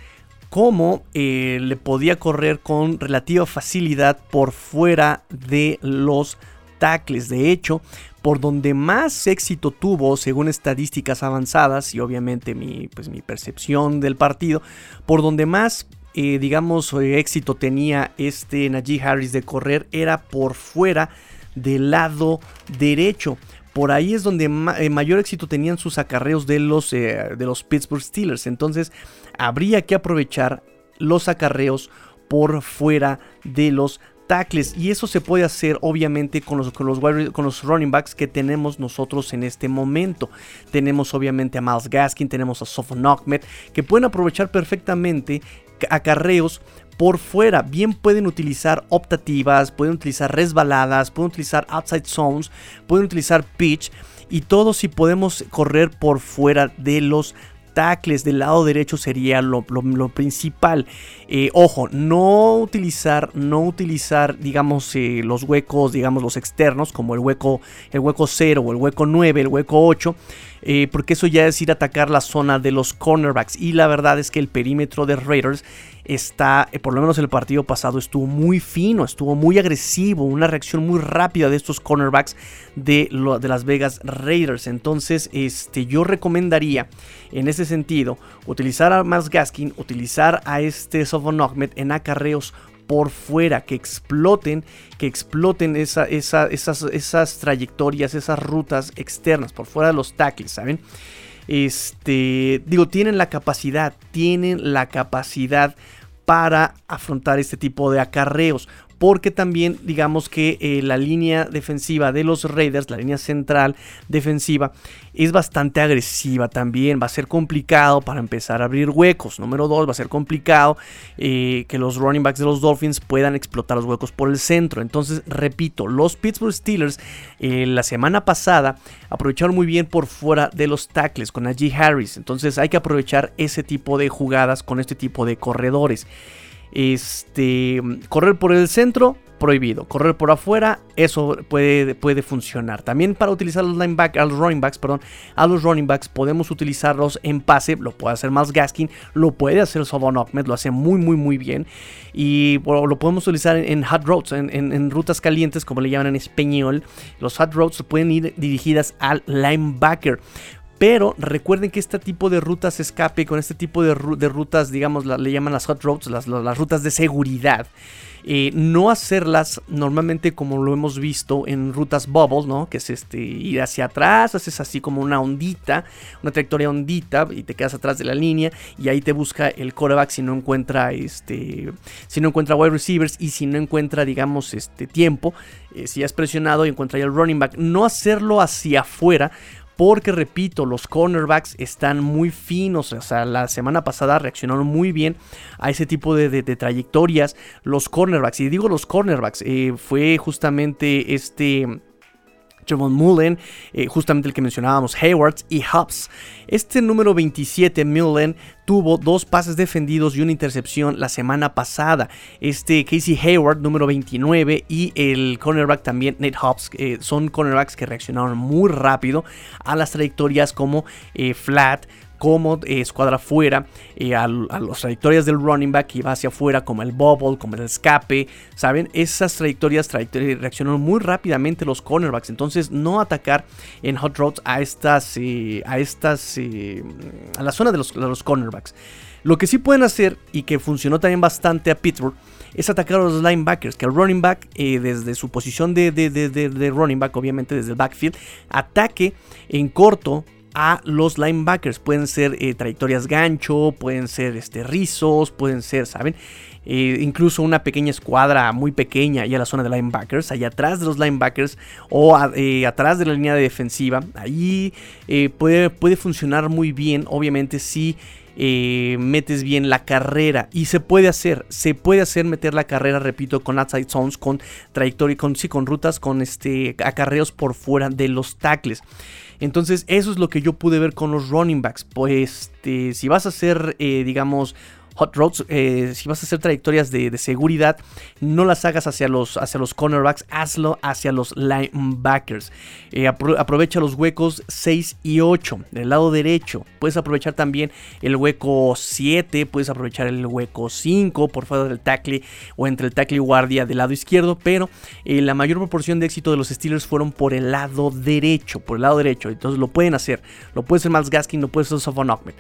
cómo le podía correr con relativa facilidad por fuera de los tackles. De hecho, por donde más éxito tuvo, según estadísticas avanzadas y obviamente mi, pues, mi percepción del partido, por donde más eh, digamos, eh, éxito tenía este Najee Harris de correr era por fuera del lado derecho. Por ahí es donde eh, mayor éxito tenían sus acarreos de los, de los Pittsburgh Steelers. Entonces habría que aprovechar los acarreos por fuera de los tackles y eso se puede hacer obviamente con los, con los, con los running backs que tenemos nosotros en este momento. Tenemos obviamente a Miles Gaskin, tenemos a Sofon Ahmed que pueden aprovechar perfectamente acarreos por fuera. Bien pueden utilizar optativas, pueden utilizar resbaladas, pueden utilizar outside zones, pueden utilizar pitch. Y todo si podemos correr por fuera de los tackles del lado derecho sería lo, principal. Eh, ojo, no utilizar, no utilizar, digamos, eh, los huecos, digamos, los externos, como el hueco, el hueco 0 o el hueco 9, el hueco 8. Eh, porque eso ya es ir a atacar la zona de los cornerbacks. Y la verdad es que el perímetro de Raiders está, eh, por lo menos el partido pasado, estuvo muy fino, estuvo muy agresivo, una reacción muy rápida de estos cornerbacks de, Las Vegas Raiders. Entonces, este, yo recomendaría en ese sentido utilizar a Miles Gaskin, utilizar a este Sofon Ahmed en acarreos por fuera, que exploten, que exploten esa, esas, esas trayectorias, esas rutas externas, por fuera de los tackles, ¿saben? Este, digo, tienen la capacidad, tienen la capacidad para afrontar este tipo de acarreos porque también digamos que eh, la línea defensiva de los Raiders, la línea central defensiva, es bastante agresiva también. Va a ser complicado para empezar a abrir huecos. Número dos, va a ser complicado eh, que los running backs de los Dolphins puedan explotar los huecos por el centro. Entonces, repito, los Pittsburgh Steelers eh, la semana pasada aprovecharon muy bien por fuera de los tackles con Najee Harris. Entonces, hay que aprovechar ese tipo de jugadas con este tipo de corredores. Este, correr por el centro, prohibido. Correr por afuera, eso puede, puede funcionar. También para utilizar los linebackers, a los running backs, perdón, a los running backs podemos utilizarlos en pase. Lo puede hacer más Gaskin, lo puede hacer Sobon Ahmed, lo hace muy, muy, muy bien. Y lo podemos utilizar en, hot roads, en, en, rutas calientes, como le llaman en español. Los hot roads pueden ir dirigidas al linebacker. Pero recuerden que este tipo de rutas escape, con este tipo de, rutas, digamos, le llaman las hot roads, las, rutas de seguridad. Eh, no hacerlas normalmente como lo hemos visto en rutas bubble, ¿no? Que es este, ir hacia atrás, haces así como una ondita, una trayectoria ondita y te quedas atrás de la línea y ahí te busca el coreback si no encuentra este, si no encuentra wide receivers y si no encuentra, digamos, este tiempo, eh, si has presionado y encuentra ya el running back, no hacerlo hacia afuera porque repito, los cornerbacks están muy finos, o sea, la semana pasada reaccionaron muy bien a ese tipo de, trayectorias los cornerbacks, y digo los cornerbacks, eh, fue justamente este... Javon Mullen, eh, justamente el que mencionábamos, Hayward y Hubs. Este número 27, Mullen, tuvo dos pases defendidos y una intercepción la semana pasada. Este Casey Hayward, número 29, y el cornerback también, Nate Hobbs, eh, son cornerbacks que reaccionaron muy rápido a las trayectorias como eh, flat, como eh, escuadra fuera, a, las trayectorias del running back que iba hacia afuera, como el bubble, como el escape, ¿saben? Esas trayectorias, reaccionaron muy rápidamente los cornerbacks, entonces no atacar en hot roads a estas, a estas, a la zona de los, cornerbacks. Lo que sí pueden hacer y que funcionó también bastante a Pittsburgh es atacar a los linebackers, que el running back eh, desde su posición de, running back, obviamente desde el backfield, ataque en corto a los linebackers. Pueden ser eh, trayectorias gancho, pueden ser este, rizos, pueden ser, ¿saben? Eh, incluso una pequeña escuadra muy pequeña allá la zona de linebackers, allá atrás de los linebackers o atrás de la línea de defensiva. Ahí puede, puede funcionar muy bien, obviamente, si eh, metes bien la carrera. Y se puede hacer, se puede hacer meter la carrera, repito, con outside zones, con trayectoria, con, sí, con rutas, con este, acarreos por fuera de los tackles. Entonces, eso es lo que yo pude ver con los running backs. Pues, este, si vas a hacer, eh, digamos, hot roads, eh, si vas a hacer trayectorias de, seguridad, no las hagas hacia los, hacia los cornerbacks, hazlo hacia los linebackers. Eh, aprovecha los huecos 6 y 8 del lado derecho. Puedes aprovechar también el hueco 7, puedes aprovechar el hueco 5 por fuera del tackle o entre el tackle y guardia del lado izquierdo, pero eh, la mayor proporción de éxito de los Steelers fueron por el lado derecho, por el lado derecho. Entonces lo pueden hacer. Lo puede hacer Miles Gaskin, lo puede hacer Sofon Ahmed.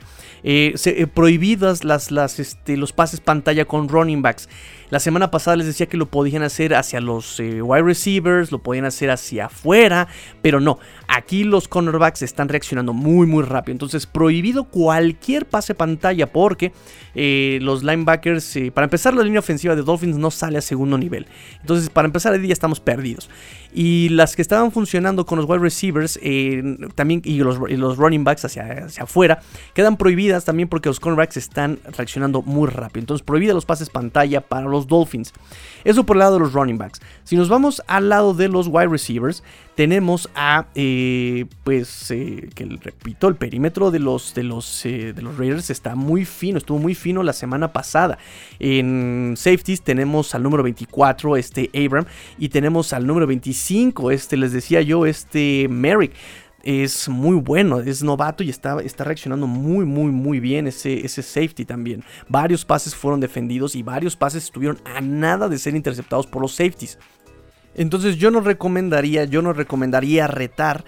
prohibidas las, las este, los pases pantalla con running backs. La semana pasada les decía que lo podían hacer hacia los eh, wide receivers, lo podían hacer hacia afuera, pero no. Aquí los cornerbacks están reaccionando muy muy rápido. Entonces prohibido cualquier pase pantalla porque eh, los linebackers, eh, para empezar la línea ofensiva de Dolphins no sale a segundo nivel. Entonces para empezar ahí ya estamos perdidos. Y las que estaban funcionando con los wide receivers también y los, running backs hacia, hacia afuera quedan prohibidas también porque los cornerbacks están reaccionando muy rápido. Entonces prohibida los pases pantalla para los Dolphins. Eso por el lado de los running backs. Si nos vamos al lado de los wide receivers, tenemos a, eh, pues, eh, que repito, el perímetro de los, de, los, eh, de los Raiders está muy fino, estuvo muy fino la semana pasada. En safeties tenemos al número 24, este Abram, y tenemos al número 25, este, les decía yo, este Merrick es muy bueno, es novato y está, está reaccionando muy, muy, muy bien ese, ese safety también. Varios pases fueron defendidos y varios pases estuvieron a nada de ser interceptados por los safeties. Entonces yo no recomendaría, yo no recomendaría retar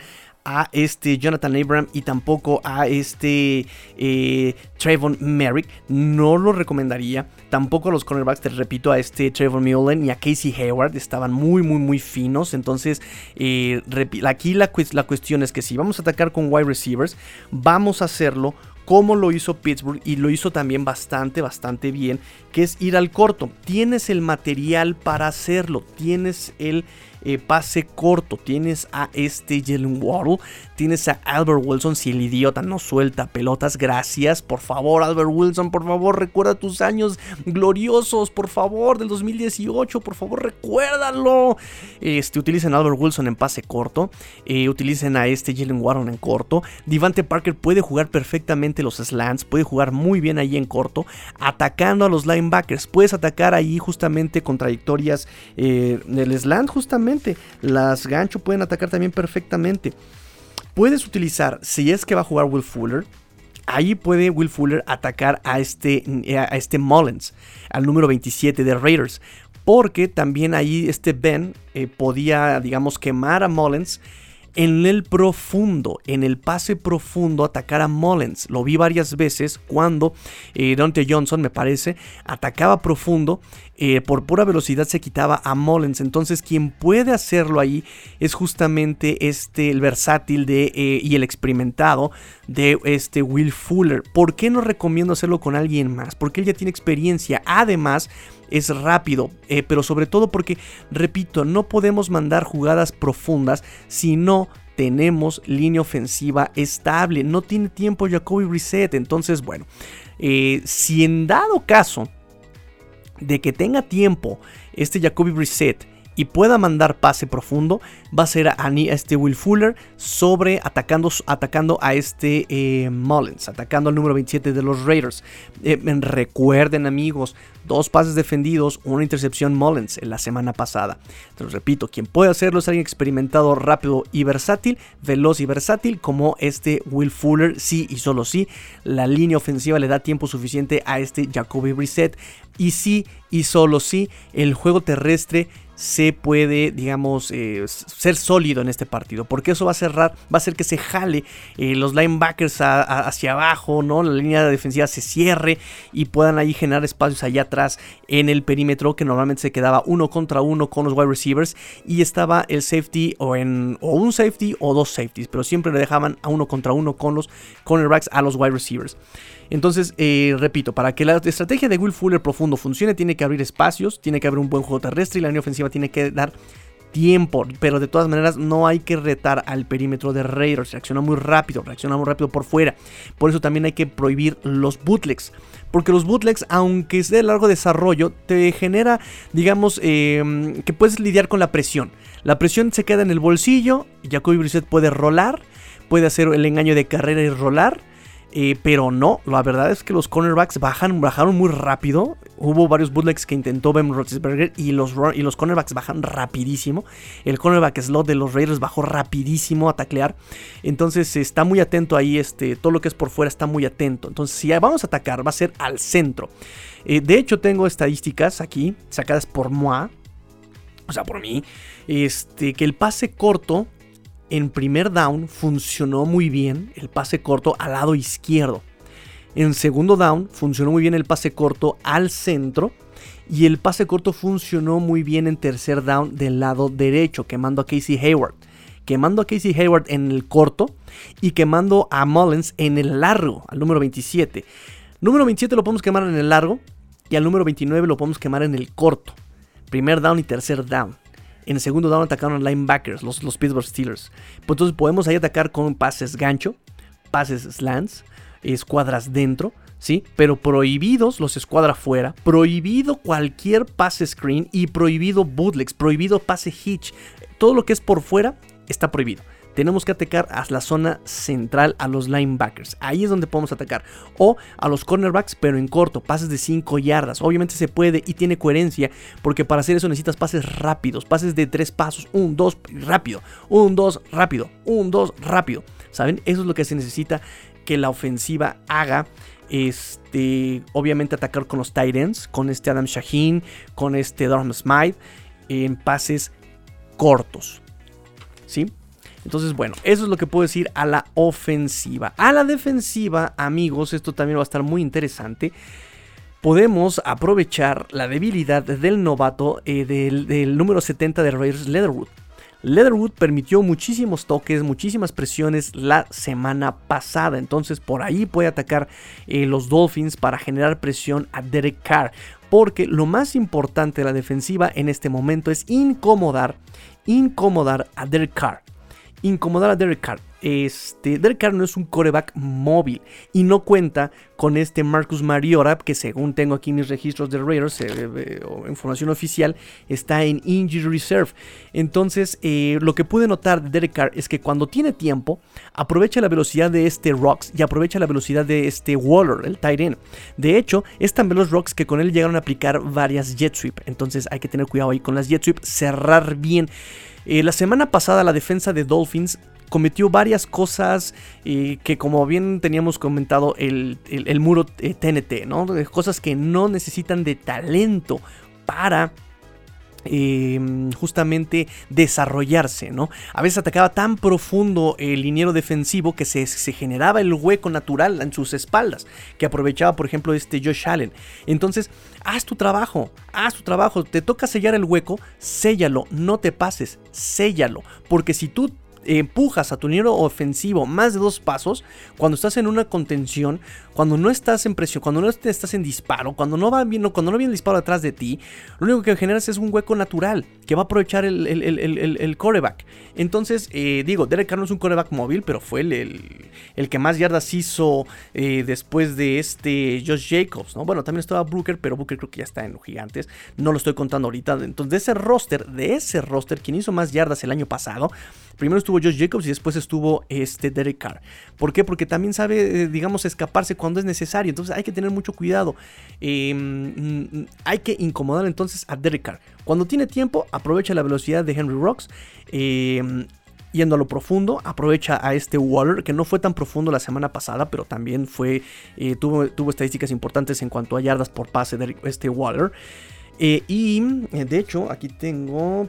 a este Jonathan Abram y tampoco a este eh, Trayvon Merrick. No lo recomendaría. Tampoco a los cornerbacks, te repito, a este Trayvon Mullen y a Casey Hayward. Estaban muy, muy, muy finos. Entonces, eh, aquí la, la cuestión es que si vamos a atacar con wide receivers, vamos a hacerlo como lo hizo Pittsburgh y lo hizo también bastante, bastante bien, que es ir al corto. Tienes el material para hacerlo, tienes el eh, pase corto. Tienes a este Jalen Waddle, tienes a Albert Wilson. Si el idiota no suelta pelotas, gracias. Por favor, Albert Wilson, por favor, recuerda tus años gloriosos, por favor, del 2018, por favor, recuérdalo. Este, utilicen a Albert Wilson en pase corto, eh, utilicen a este Jalen Waddle en corto. Divante Parker puede jugar perfectamente los slants, puede jugar muy bien ahí en corto, atacando a los linebackers. Puedes atacar ahí justamente con trayectorias eh, del slant, justamente las gancho pueden atacar también perfectamente. Puedes utilizar, si es que va a jugar Will Fuller, ahí puede Will Fuller atacar a este, a este Mullins, al número 27 de Raiders. Porque también ahí este Ben eh, podía, digamos, quemar a Mullins en el profundo, en el pase profundo, atacar a Mullins. Lo vi varias veces cuando eh, Dante Johnson, me parece, atacaba profundo. Eh, por pura velocidad se quitaba a Mullins. Entonces, quien puede hacerlo ahí es justamente este, el versátil de, eh, y el experimentado de este Will Fuller. ¿Por qué no recomiendo hacerlo con alguien más? Porque él ya tiene experiencia. Además, es rápido, pero sobre todo porque, repito, no podemos mandar jugadas profundas si no tenemos línea ofensiva estable. No tiene tiempo Jacoby Reset. Entonces, bueno, eh, si en dado caso de que tenga tiempo este Jacoby Reset y pueda mandar pase profundo, va a ser a, este Will Fuller sobre atacando, atacando a este eh, Mullins, atacando al número 27 de los Raiders. Eh, recuerden amigos, dos pases defendidos, una intercepción Mullins en la semana pasada. Entonces repito, quien puede hacerlo es alguien experimentado, rápido y versátil, veloz y versátil como este Will Fuller, sí y solo sí. La línea ofensiva le da tiempo suficiente a este Jacoby Brissett y sí y solo sí el juego terrestre se puede, digamos, eh, ser sólido en este partido. Porque eso va a cerrar, va a hacer que se jale eh, los linebackers hacia abajo, ¿no? La línea defensiva se cierre y puedan ahí generar espacios allá atrás en el perímetro que normalmente se quedaba uno contra uno con los wide receivers y estaba el safety o en o un safety o dos safeties, pero siempre le dejaban a uno contra uno con los cornerbacks a los wide receivers. Entonces, eh, repito, para que la estrategia de Will Fuller profundo funcione, tiene que abrir espacios, tiene que haber un buen juego terrestre y la línea ofensiva tiene que dar tiempo, pero de todas maneras no hay que retar al perímetro de Raiders, reacciona muy rápido, reacciona muy rápido por fuera, por eso también hay que prohibir los bootlegs, porque los bootlegs, aunque es de largo desarrollo, te genera, digamos, em, que puedes lidiar con la presión, la presión se queda en el bolsillo, Jacoby Brissett puede rolar, puede hacer el engaño de carrera y rolar, eh, pero no, la verdad es que los cornerbacks bajan, bajaron muy rápido. Hubo varios bootlegs que intentó Ben Roethlisberger y los, y los cornerbacks bajan rapidísimo. El cornerback slot de los Raiders bajó rapidísimo a taclear. Entonces está muy atento ahí, este, todo lo que es por fuera está muy atento. Entonces si vamos a atacar va a ser al centro. Eh, de hecho tengo estadísticas aquí sacadas por moi. O sea, por mí. Este, que el pase corto en primer down funcionó muy bien el pase corto al lado izquierdo. En segundo down funcionó muy bien el pase corto al centro. Y el pase corto funcionó muy bien en tercer down del lado derecho, quemando a Casey Hayward. Quemando a Casey Hayward en el corto y quemando a Mullins en el largo, al número 27. Número 27 lo podemos quemar en el largo y al número 29 lo podemos quemar en el corto. Primer down y tercer down. En el segundo down atacaron linebackers, los, los Pittsburgh Steelers. Pues entonces podemos ahí atacar con pases gancho, pases slants, escuadras dentro, ¿sí? Pero prohibidos los escuadra fuera, prohibido cualquier pase screen y prohibido bootlegs, prohibido pase hitch. Todo lo que es por fuera está prohibido tenemos que atacar a la zona central, a los linebackers. Ahí es donde podemos atacar. O a los cornerbacks, pero en corto, pases de 5 yardas. Obviamente se puede y tiene coherencia, porque para hacer eso necesitas pases rápidos, pases de 3 pasos, 1, 2, rápido, 1, 2, rápido, 1, 2, rápido. ¿Saben? Eso es lo que se necesita que la ofensiva haga. Este, obviamente atacar con los tight ends, con este Adam Shaheen, con este Durham Smythe, en pases cortos. ¿Sí? Entonces, bueno, eso es lo que puedo decir a la ofensiva. A la defensiva, amigos, esto también va a estar muy interesante. Podemos aprovechar la debilidad del novato eh, del, número 70 de Raiders, Leatherwood. Leatherwood permitió muchísimos toques, muchísimas presiones la semana pasada. Entonces por ahí puede atacar eh, los Dolphins para generar presión a Derek Carr. Porque lo más importante de la defensiva en este momento es incomodar, incomodar a Derek Carr incomodar a Derek Carr. Este, Derek Carr no es un coreback móvil y no cuenta con este Marcus Mariota, que según tengo aquí mis registros de Raiders, eh, eh, información oficial, está en Injury Reserve. Entonces, eh, lo que pude notar de Derek Carr es que cuando tiene tiempo, aprovecha la velocidad de este Rocks y aprovecha la velocidad de este Waller, el tight end. De hecho, es tan veloz Rocks que con él llegaron a aplicar varias jet sweep. Entonces, hay que tener cuidado ahí con las jet sweep, cerrar bien. La semana pasada la defensa de Dolphins cometió varias cosas eh, que como bien teníamos comentado el, muro TNT, eh, ¿no? Cosas que no necesitan de talento para em, justamente desarrollarse, ¿no? A veces atacaba tan profundo el liniero defensivo que se, se, generaba el hueco natural en sus espaldas, que aprovechaba, por ejemplo, este Josh Allen. Entonces, haz tu trabajo, haz tu trabajo, te toca sellar el hueco, séllalo, no te pases, séllalo, porque si tú empujas a tu liniero ofensivo más de dos pasos, cuando estás en una contención, cuando no estás en presión, cuando no estás en disparo, cuando no va bien, cuando no viene el disparo atrás de ti, lo único que generas es un hueco natural que va a aprovechar el, el, coreback. Entonces, eh, digo, Derek Carr es un coreback móvil, pero fue el, que más yardas hizo eh, después de este Josh Jacobs, ¿no? Bueno, también estaba Booker, pero Booker creo que ya está en los gigantes. No lo estoy contando ahorita. Entonces, de ese roster, de ese roster, quien hizo más yardas el año pasado, primero estuvo Josh Jacobs y después estuvo este Derek Carr. ¿Por qué? Porque también sabe, eh, digamos, escaparse cuando es necesario. Entonces hay que tener mucho cuidado. Em, hay que incomodar entonces a Derek Carr. Cuando tiene tiempo, aprovecha la velocidad de Henry Rocks. Em, yendo a lo profundo, aprovecha a este Waller, que no fue tan profundo la semana pasada, pero también fue, eh, tuvo, tuvo, estadísticas importantes en cuanto a yardas por pase de este Waller. Eh, y eh, de hecho, aquí tengo.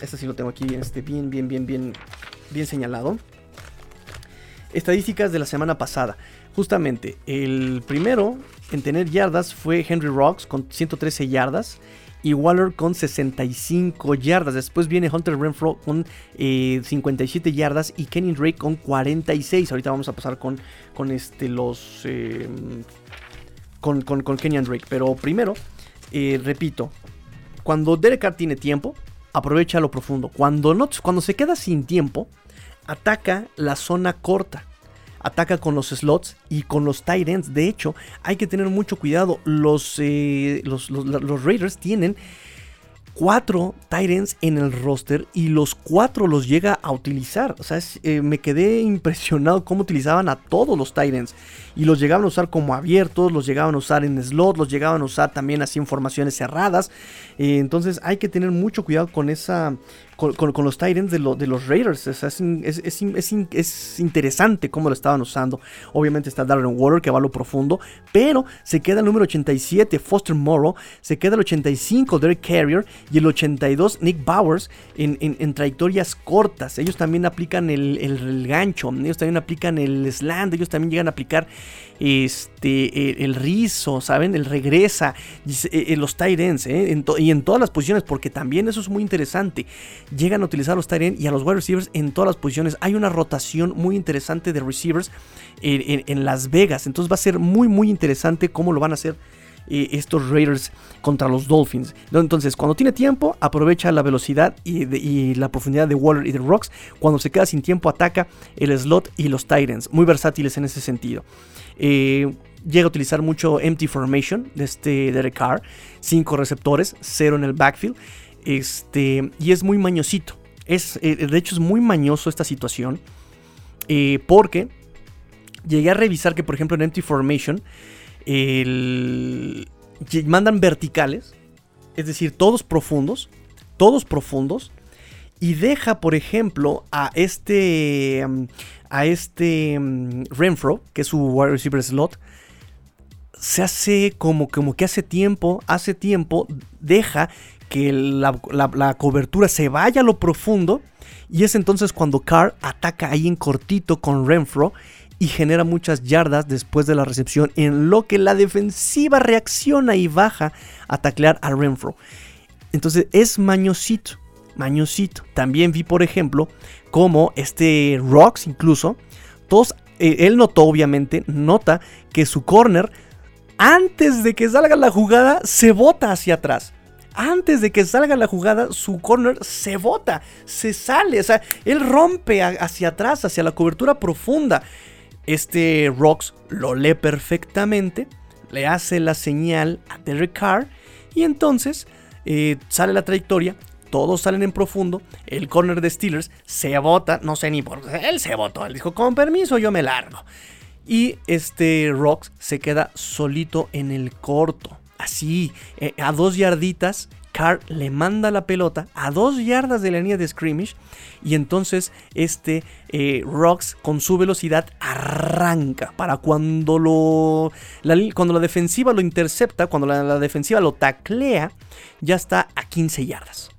Este sí lo tengo aquí este, bien, bien, bien, bien, bien señalado. Estadísticas de la semana pasada. Justamente, el primero en tener yardas fue Henry Rocks con 113 yardas. Y Waller con 65 yardas. Después viene Hunter Renfro con 57 eh, yardas. Y Kenny Drake con 46. Ahorita vamos a pasar con, con este, los. con, con, con Kenny Drake. Pero primero, repito, cuando Derek Carr tiene tiempo, aprovecha lo profundo. Cuando, no, cuando se queda sin tiempo, ataca la zona corta. Ataca con los slots y con los tight ends. De hecho, hay que tener mucho cuidado. Los, eh, los, los Raiders tienen cuatro Tyrants en el roster y los cuatro los llega a utilizar. O sea, eh, me quedé impresionado cómo utilizaban a todos los Tyrants y los llegaban a usar como abiertos, los llegaban a usar en slot, los llegaban a usar también así en formaciones cerradas. Eh, entonces hay que tener mucho cuidado con esa, con, los Titans de, de, los Raiders. es, interesante cómo lo estaban usando. Obviamente está Darren Water que va a lo profundo. Pero se queda el número 87, Foster Morrow. Se queda el 85, Derek Carrier. Y el 82, Nick Bowers. En, trayectorias cortas. Ellos también aplican el, gancho. Ellos también aplican el slant. Ellos también llegan a aplicar este, el, rizo, ¿saben? El regresa. Eh, los tight ends, ¿eh? y en todas las posiciones. Porque también eso es muy interesante llegan a utilizar los tight y a los wide receivers en todas las posiciones. Hay una rotación muy interesante de receivers en, Las Vegas. Entonces va a ser muy, muy interesante cómo lo van a hacer eh, estos Raiders contra los Dolphins. Entonces, cuando tiene tiempo, aprovecha la velocidad y, la profundidad de Waller y de Rocks. Cuando se queda sin tiempo, ataca el slot y los Titans. Muy versátiles en ese sentido. Eh, llega a utilizar mucho empty formation de este Derek Carr. 5 receptores, 0 en el backfield. Este, y es muy mañosito. Es, eh, de hecho, es muy mañoso esta situación. Eh, porque llegué a revisar que, por ejemplo, en Empty Formation mandan verticales. Es decir, todos profundos. Todos profundos. Y deja, por ejemplo, a este. A este mm, Renfro, que es su wide receiver slot. Se hace como, como que hace tiempo. Hace tiempo. Deja que la, cobertura se vaya a lo profundo. Y es entonces cuando Carr ataca ahí en cortito con Renfro y genera muchas yardas después de la recepción, en lo que la defensiva reacciona y baja a taclear a Renfro. Entonces es mañosito, mañosito. También vi, por ejemplo, como este Rocks incluso, eh, él notó obviamente, nota que su corner, antes de que salga la jugada, se bota hacia atrás antes de que salga la jugada, su corner se bota, se sale, o sea, él rompe hacia atrás, hacia la cobertura profunda. Este Rocks lo lee perfectamente, le hace la señal a Derek Carr y entonces eh, sale la trayectoria. Todos salen en profundo. El corner de Steelers se bota. No sé ni por qué. Él se botó. Él dijo: Con permiso, yo me largo. Y este Rocks se queda solito en el corto así, eh, a dos yarditas, Carr le manda la pelota a dos yardas de la línea de scrimmage y entonces este eh, Rocks con su velocidad arranca para cuando lo la, cuando la defensiva lo intercepta, cuando la defensiva lo taclea, ya está a 15 yardas.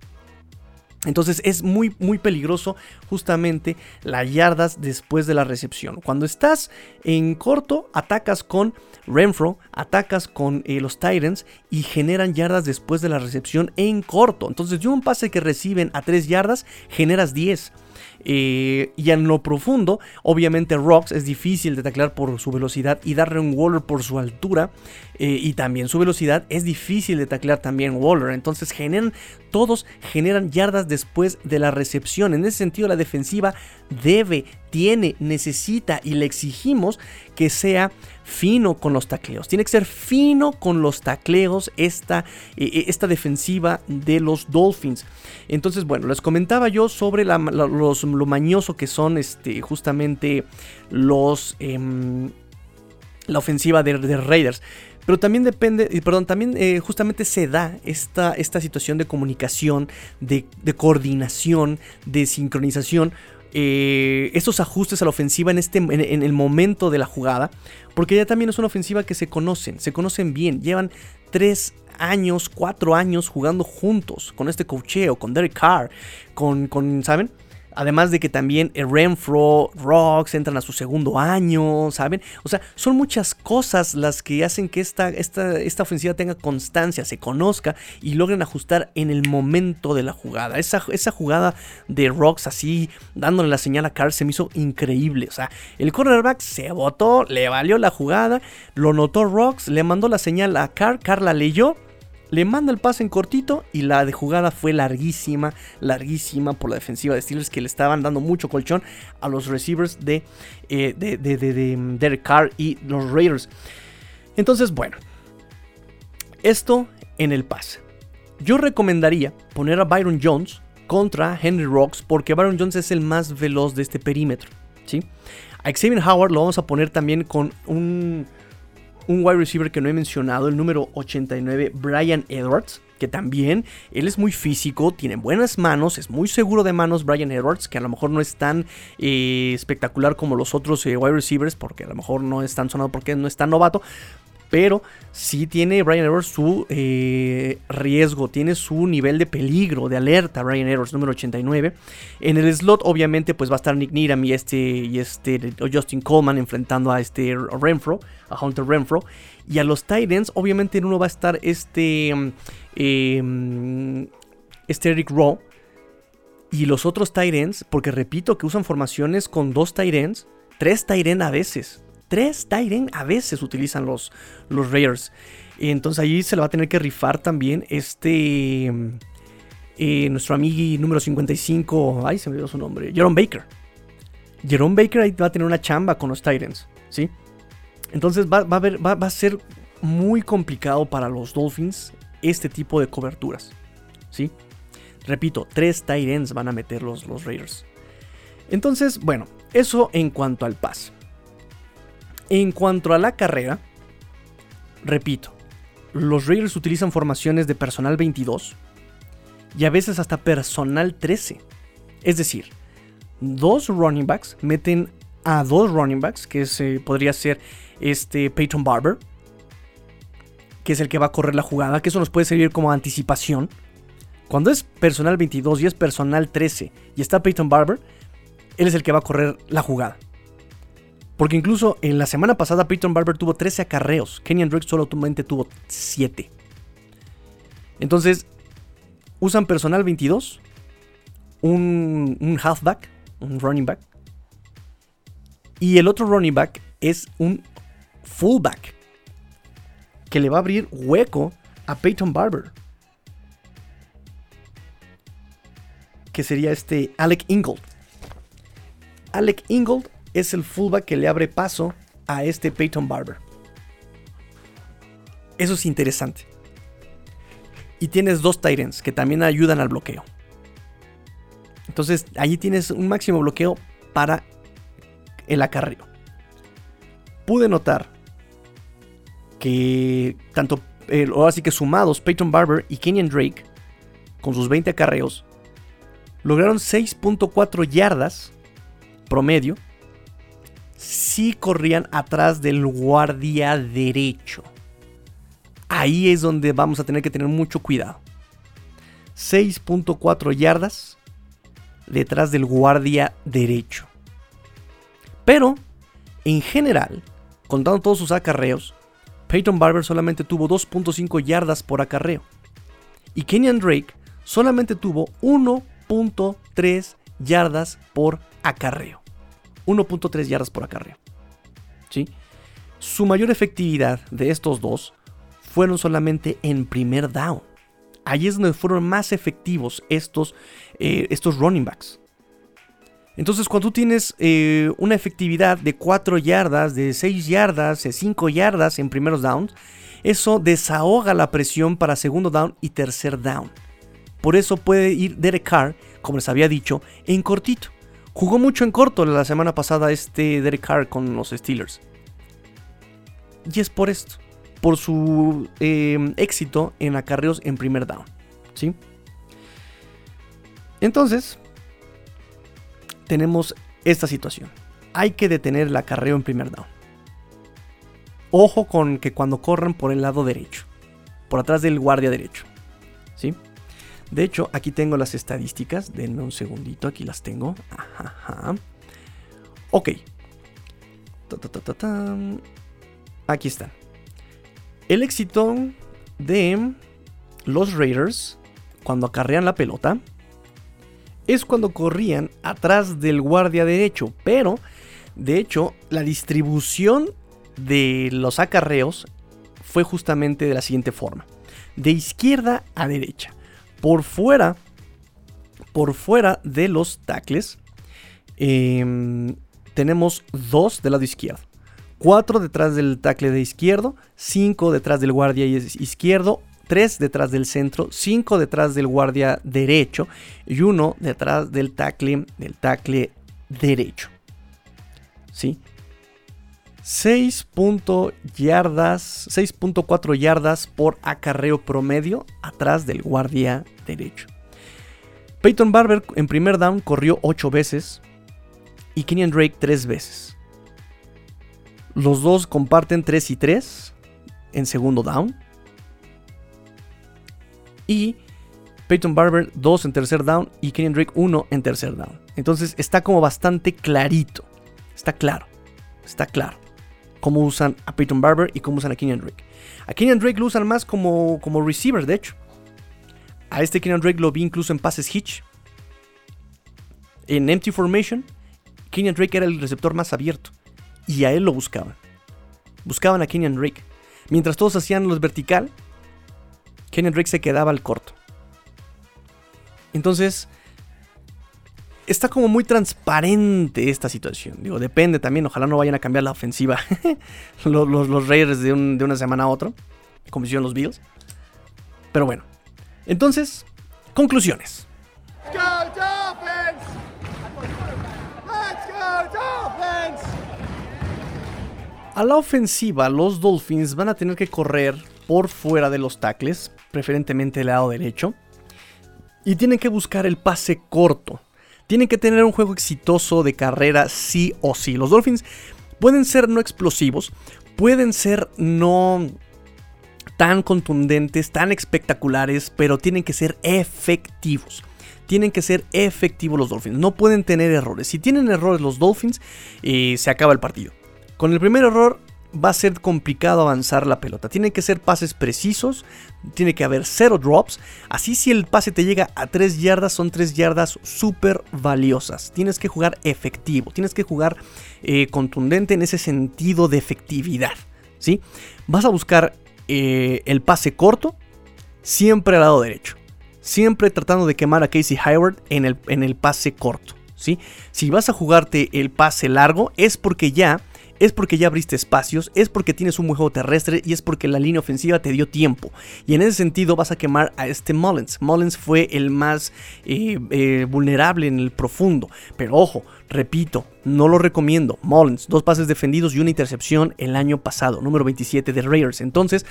Entonces es muy, muy peligroso justamente las yardas después de la recepción. Cuando estás en corto, atacas con Renfro, atacas con eh, los Titans y generan yardas después de la recepción en corto. Entonces de un pase que reciben a 3 yardas, generas 10. Eh, y en lo profundo, obviamente Rocks es difícil de taclear por su velocidad y Darren Waller por su altura eh, y también su velocidad es difícil de taclear también Waller. Entonces generan, todos generan yardas después de la recepción. En ese sentido la defensiva debe, tiene, necesita y le exigimos que sea fino con los tacleos. Tiene que ser fino con los tacleos esta, eh, esta defensiva de los Dolphins. Entonces, bueno, les comentaba yo sobre los, lo mañoso que son este, justamente los... Em, la ofensiva de, Raiders. Pero también depende, perdón, también eh, justamente se da esta, esta situación de comunicación, de, coordinación, de sincronización. Eh, estos ajustes a la ofensiva en, este, en, el momento de la jugada, porque ya también es una ofensiva que se conocen, se conocen bien, llevan tres años, cuatro años jugando juntos con este cocheo, con Derek Carr, con, con ¿saben? Además de que también Renfro, Rocks entran a su segundo año, ¿saben? O sea, son muchas cosas las que hacen que esta, esta, esta ofensiva tenga constancia, se conozca y logren ajustar en el momento de la jugada. Esa, esa jugada de Rocks así, dándole la señal a Carr, se me hizo increíble. O sea, el cornerback se botó, le valió la jugada, lo notó Rocks, le mandó la señal a Carr, Carr la leyó le manda el pase en cortito y la de jugada fue larguísima, larguísima por la defensiva de Steelers que le estaban dando mucho colchón a los receivers de, eh, de, de, de mm, Derek Carr y los Raiders. Entonces, bueno, esto en el pase. Yo recomendaría poner a Byron Jones contra Henry Rocks porque Byron Jones es el más veloz de este perímetro. ¿sí? A Xavier Howard lo vamos a poner también con un un wide receiver que no he mencionado, el número 89, Brian Edwards, que también él es muy físico, tiene buenas manos, es muy seguro de manos Brian Edwards, que a lo mejor no es tan eh, espectacular como los otros eh, wide receivers, porque a lo mejor no es tan sonado porque no es tan novato, pero sí tiene Brian Edwards su eh, riesgo, tiene su nivel de peligro, de alerta, Brian Edwards número 89. En el slot obviamente pues va a estar Nick Needham y este, este Justin Coleman enfrentando a este Renfro, a Hunter Renfro. Y a los Titans obviamente en uno va a estar este, em, este Eric Rowe. Y los otros Titans, porque repito que usan formaciones con dos Titans, tres Titans a veces tres Tyren a veces utilizan los, los Raiders. Entonces ahí se le va a tener que rifar también este. Eh, nuestro amigo número 55. Ay, se me olvidó su nombre. Jerome Baker. Jerome Baker ahí va a tener una chamba con los Titans. ¿Sí? Entonces va, a va, a ser muy complicado para los Dolphins este tipo de coberturas. ¿Sí? Repito, tres Titans van a meter los, los Raiders. Entonces, bueno, eso en cuanto al pass. En cuanto a la carrera, repito, los Raiders utilizan formaciones de personal 22 y a veces hasta personal 13. Es decir, dos running backs meten a dos running backs, que eh, podría ser este Peyton Barber, que es el que va a correr la jugada, que eso nos puede servir como anticipación. Cuando es personal 22 y es personal 13 y está Peyton Barber, él es el que va a correr la jugada. Porque incluso en la semana pasada Peyton Barber tuvo 13 acarreos. Kenyan Drake solamente tuvo 7. Entonces, usan personal 22, un, un halfback, un running back. Y el otro running back es un fullback. Que le va a abrir hueco a Peyton Barber. Que sería este Alec Ingold. Alec Ingold es el fullback que le abre paso a este Peyton Barber. Eso es interesante. Y tienes dos Tyrants que también ayudan al bloqueo. Entonces, allí tienes un máximo bloqueo para el acarreo. Pude notar que tanto, o así que sumados, Peyton Barber y Kenyan Drake, con sus 20 acarreos, lograron 6.4 yardas promedio si corrían atrás del guardia derecho. Ahí es donde vamos a tener que tener mucho cuidado. 6.4 yardas detrás del guardia derecho. Pero, en general, contando todos sus acarreos, Peyton Barber solamente tuvo 2.5 yardas por acarreo. Y Kenyan Drake solamente tuvo 1.3 yardas por acarreo. 1.3 yardas por acarreo. ¿Sí? Su mayor efectividad de estos dos fueron solamente en primer down. Ahí es donde fueron más efectivos estos, eh, estos running backs. Entonces, cuando tú tienes eh, una efectividad de 4 yardas, de 6 yardas, de 5 yardas en primeros downs, eso desahoga la presión para segundo down y tercer down. Por eso puede ir Derek Carr, como les había dicho, en cortito. Jugó mucho en corto la semana pasada este Derek Carr con los Steelers. Y es por esto, por su eh, éxito en acarreos en primer down. ¿sí? Entonces, tenemos esta situación. Hay que detener el acarreo en primer down. Ojo con que cuando corran por el lado derecho, por atrás del guardia derecho. ¿Sí? De hecho, aquí tengo las estadísticas. Denme un segundito, aquí las tengo. Ajá, Ok. aquí están. El éxito de los Raiders cuando acarrean la pelota es cuando corrían atrás del guardia derecho. Pero, de hecho, la distribución de los acarreos fue justamente de la siguiente forma. De izquierda a derecha. Por fuera, por fuera de los tackles, em, tenemos dos del lado izquierdo. Cuatro detrás del tackle de izquierdo, cinco detrás del guardia izquierdo, 3 detrás del centro, 5 detrás del guardia derecho y 1 detrás del tackle, del tackle derecho. ¿Sí? 6.4 yardas, 6.4 yardas por acarreo promedio atrás del guardia derecho. Peyton Barber en primer down corrió 8 veces y Kenyan Drake 3 veces. Los dos comparten 3 y 3 en segundo down. Y Peyton Barber 2 en tercer down y Kenyon Drake 1 en tercer down. Entonces está como bastante clarito. Está claro. Está claro. Cómo usan a Peyton Barber y cómo usan a Kenyon Drake. A Kenyon Drake lo usan más como, como receiver, de hecho. A este Kenyon Drake lo vi incluso en pases hitch. En empty formation, Kenyon Drake era el receptor más abierto. Y a él lo buscaban. Buscaban a Kenyon Drake. Mientras todos hacían los vertical, Kenyon Drake se quedaba al corto. Entonces, está como muy transparente esta situación. Digo, depende también, ojalá no vayan a cambiar la ofensiva los, Raiders de, una semana a otra, como hicieron los Bills. Pero bueno, entonces, conclusiones. A la ofensiva, los Dolphins van a tener que correr por fuera de los tackles, preferentemente del lado derecho. Y tienen que buscar el pase corto. Tienen que tener un juego exitoso de carrera sí o sí. Los Dolphins pueden ser no explosivos, pueden ser no tan contundentes, tan espectaculares, pero tienen que ser efectivos. Tienen que ser efectivos los Dolphins. No pueden tener errores. Si tienen errores los Dolphins, eh, se acaba el partido. Con el primer error va a ser complicado avanzar la pelota. Tiene que ser pases precisos, tiene que haber cero drops. Así si el pase te llega a 3 yardas, son 3 yardas súper valiosas. Tienes que jugar efectivo, tienes que jugar eh, contundente en ese sentido de efectividad. ¿sí? Vas a buscar eh, el pase corto, siempre al lado derecho. Siempre tratando de quemar a Casey Hayward en el, en el pase corto. ¿sí? Si vas a jugarte el pase largo, es porque ya es porque ya abriste espacios, es porque tienes un buen juego terrestre y es porque la línea ofensiva te dio tiempo. Y en ese sentido vas a quemar a este Mullins. Mullins fue el más eh, eh, vulnerable en el profundo. Pero ojo, repito, no lo recomiendo. Mullins, dos pases defendidos y una intercepción el año pasado, número 27 de Raiders. Entonces,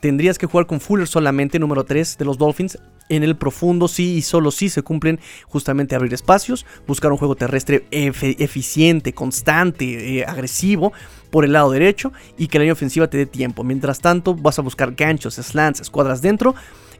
tendrías que jugar con Fuller solamente, número 3 de los Dolphins. En el profundo sí y solo sí se cumplen justamente abrir espacios, buscar un juego terrestre eficiente, constante, eh, agresivo por el lado derecho y que la línea ofensiva te dé tiempo. Mientras tanto vas a buscar ganchos, slants, escuadras dentro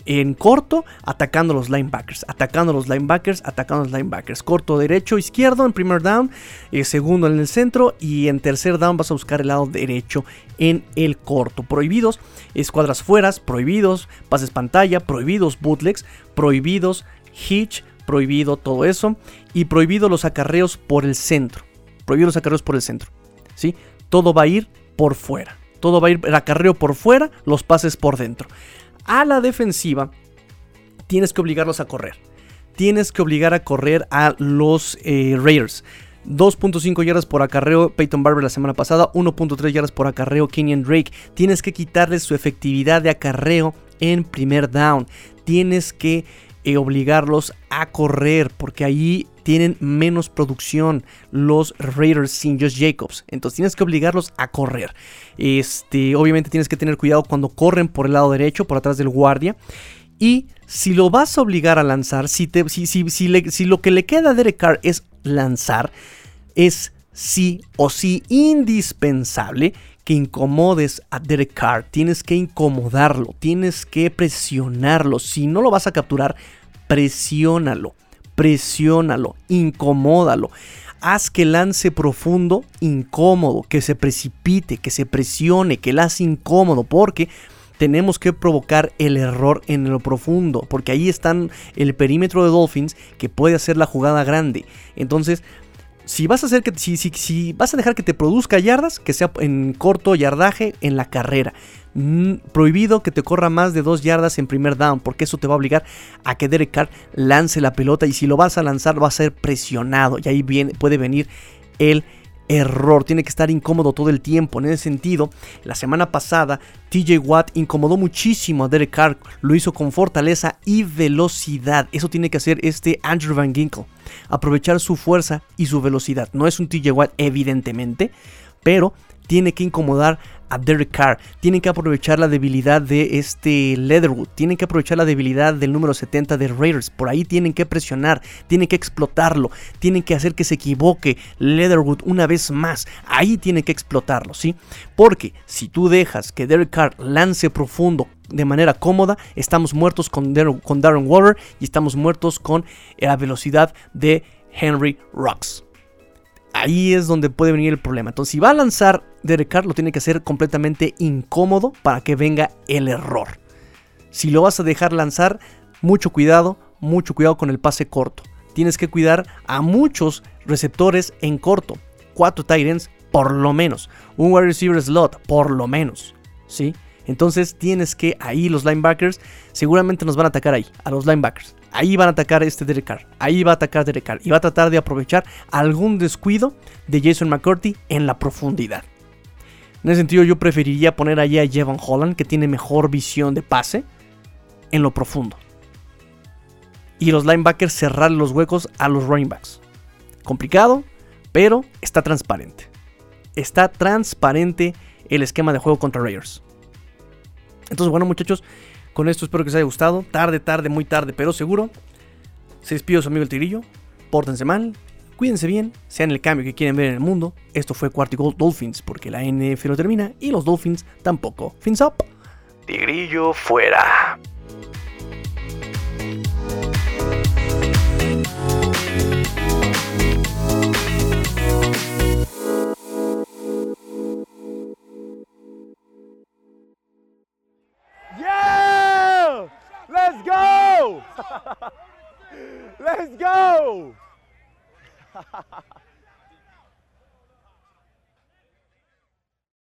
en corto, atacando los linebackers, atacando los linebackers, atacando los linebackers. Corto, derecho, izquierdo en primer down, eh, segundo en el centro y en tercer down vas a buscar el lado derecho en el corto. Prohibidos, escuadras fueras, prohibidos, pases pantalla, prohibidos bootlegs, prohibidos hitch, prohibido todo eso. Y prohibido los acarreos por el centro. Prohibido los acarreos por el centro. ¿sí? Todo va a ir por fuera. Todo va a ir el acarreo por fuera, los pases por dentro. A la defensiva, tienes que obligarlos a correr. Tienes que obligar a correr a los eh, Raiders. 2.5 yardas por acarreo Peyton Barber la semana pasada, 1.3 yardas por acarreo Kenyon Drake. Tienes que quitarles su efectividad de acarreo en primer down. Tienes que obligarlos a correr porque ahí tienen menos producción los Raiders sin Josh Jacobs. Entonces tienes que obligarlos a correr. Este, obviamente tienes que tener cuidado cuando corren por el lado derecho, por atrás del guardia. Y si lo vas a obligar a lanzar, si, te, si, si, si lo que le queda a Derek Carr es lanzar, es sí o sí indispensable que incomodes a Derek Carr. Tienes que incomodarlo, tienes que presionarlo. Si no lo vas a capturar, presiónalo, presiónalo, incomódalo. Haz que lance profundo, incómodo, que se precipite, que se presione, que lance incómodo, porque tenemos que provocar el error en lo profundo, porque ahí están el perímetro de Dolphins que puede hacer la jugada grande. Entonces, si vas a hacer que si, vas a dejar que te produzca yardas, que sea en corto yardaje en la carrera. Prohibido que te corra más de dos yardas en primer down, porque eso te va a obligar a que Derek Carr lance la pelota y si lo vas a lanzar va a ser presionado y ahí viene, puede venir el error, tiene que estar incómodo todo el tiempo. En ese sentido, la semana pasada TJ Watt incomodó muchísimo a Derek Carr, lo hizo con fortaleza y velocidad. Eso tiene que hacer este Andrew Van Ginkle, aprovechar su fuerza y su velocidad. No es un TJ Watt evidentemente, pero tiene que incomodar a Derek Carr. Tienen que aprovechar la debilidad de este Leatherwood. Tienen que aprovechar la debilidad del número 70 de Raiders. Por ahí tienen que presionar. Tienen que explotarlo. Tienen que hacer que se equivoque Leatherwood una vez más. Ahí tienen que explotarlo, ¿sí? Porque si tú dejas que Derek Carr lance profundo de manera cómoda, estamos muertos con, Darren Waller y estamos muertos con la velocidad de Henry Rocks ahí es donde puede venir el problema. Entonces, si va a lanzar Derek Carr, lo tiene que hacer completamente incómodo para que venga el error. Si lo vas a dejar lanzar, mucho cuidado, mucho cuidado con el pase corto. Tienes que cuidar a muchos receptores en corto. Cuatro Titans, por lo menos. Un wide receiver slot, por lo menos. ¿Sí? Entonces tienes que ahí los linebackers seguramente nos van a atacar ahí, a los linebackers. Ahí van a atacar este Derek Carr. Ahí va a atacar Derek Carr. Y va a tratar de aprovechar algún descuido de Jason McCurdy en la profundidad. En ese sentido, yo preferiría poner allí a Jevan Holland, que tiene mejor visión de pase, en lo profundo. Y los linebackers cerrar los huecos a los running backs. Complicado, pero está transparente. Está transparente el esquema de juego contra Raiders. Entonces, bueno, muchachos, con esto espero que les haya gustado. Tarde, tarde, muy tarde, pero seguro. Se despido su amigo el Tigrillo. Pórtense mal, cuídense bien, sean el cambio que quieren ver en el mundo. Esto fue Cuarto Gold Dolphins, porque la NF no termina y los Dolphins tampoco. Fins up. Tigrillo fuera. Let's go! Let's go!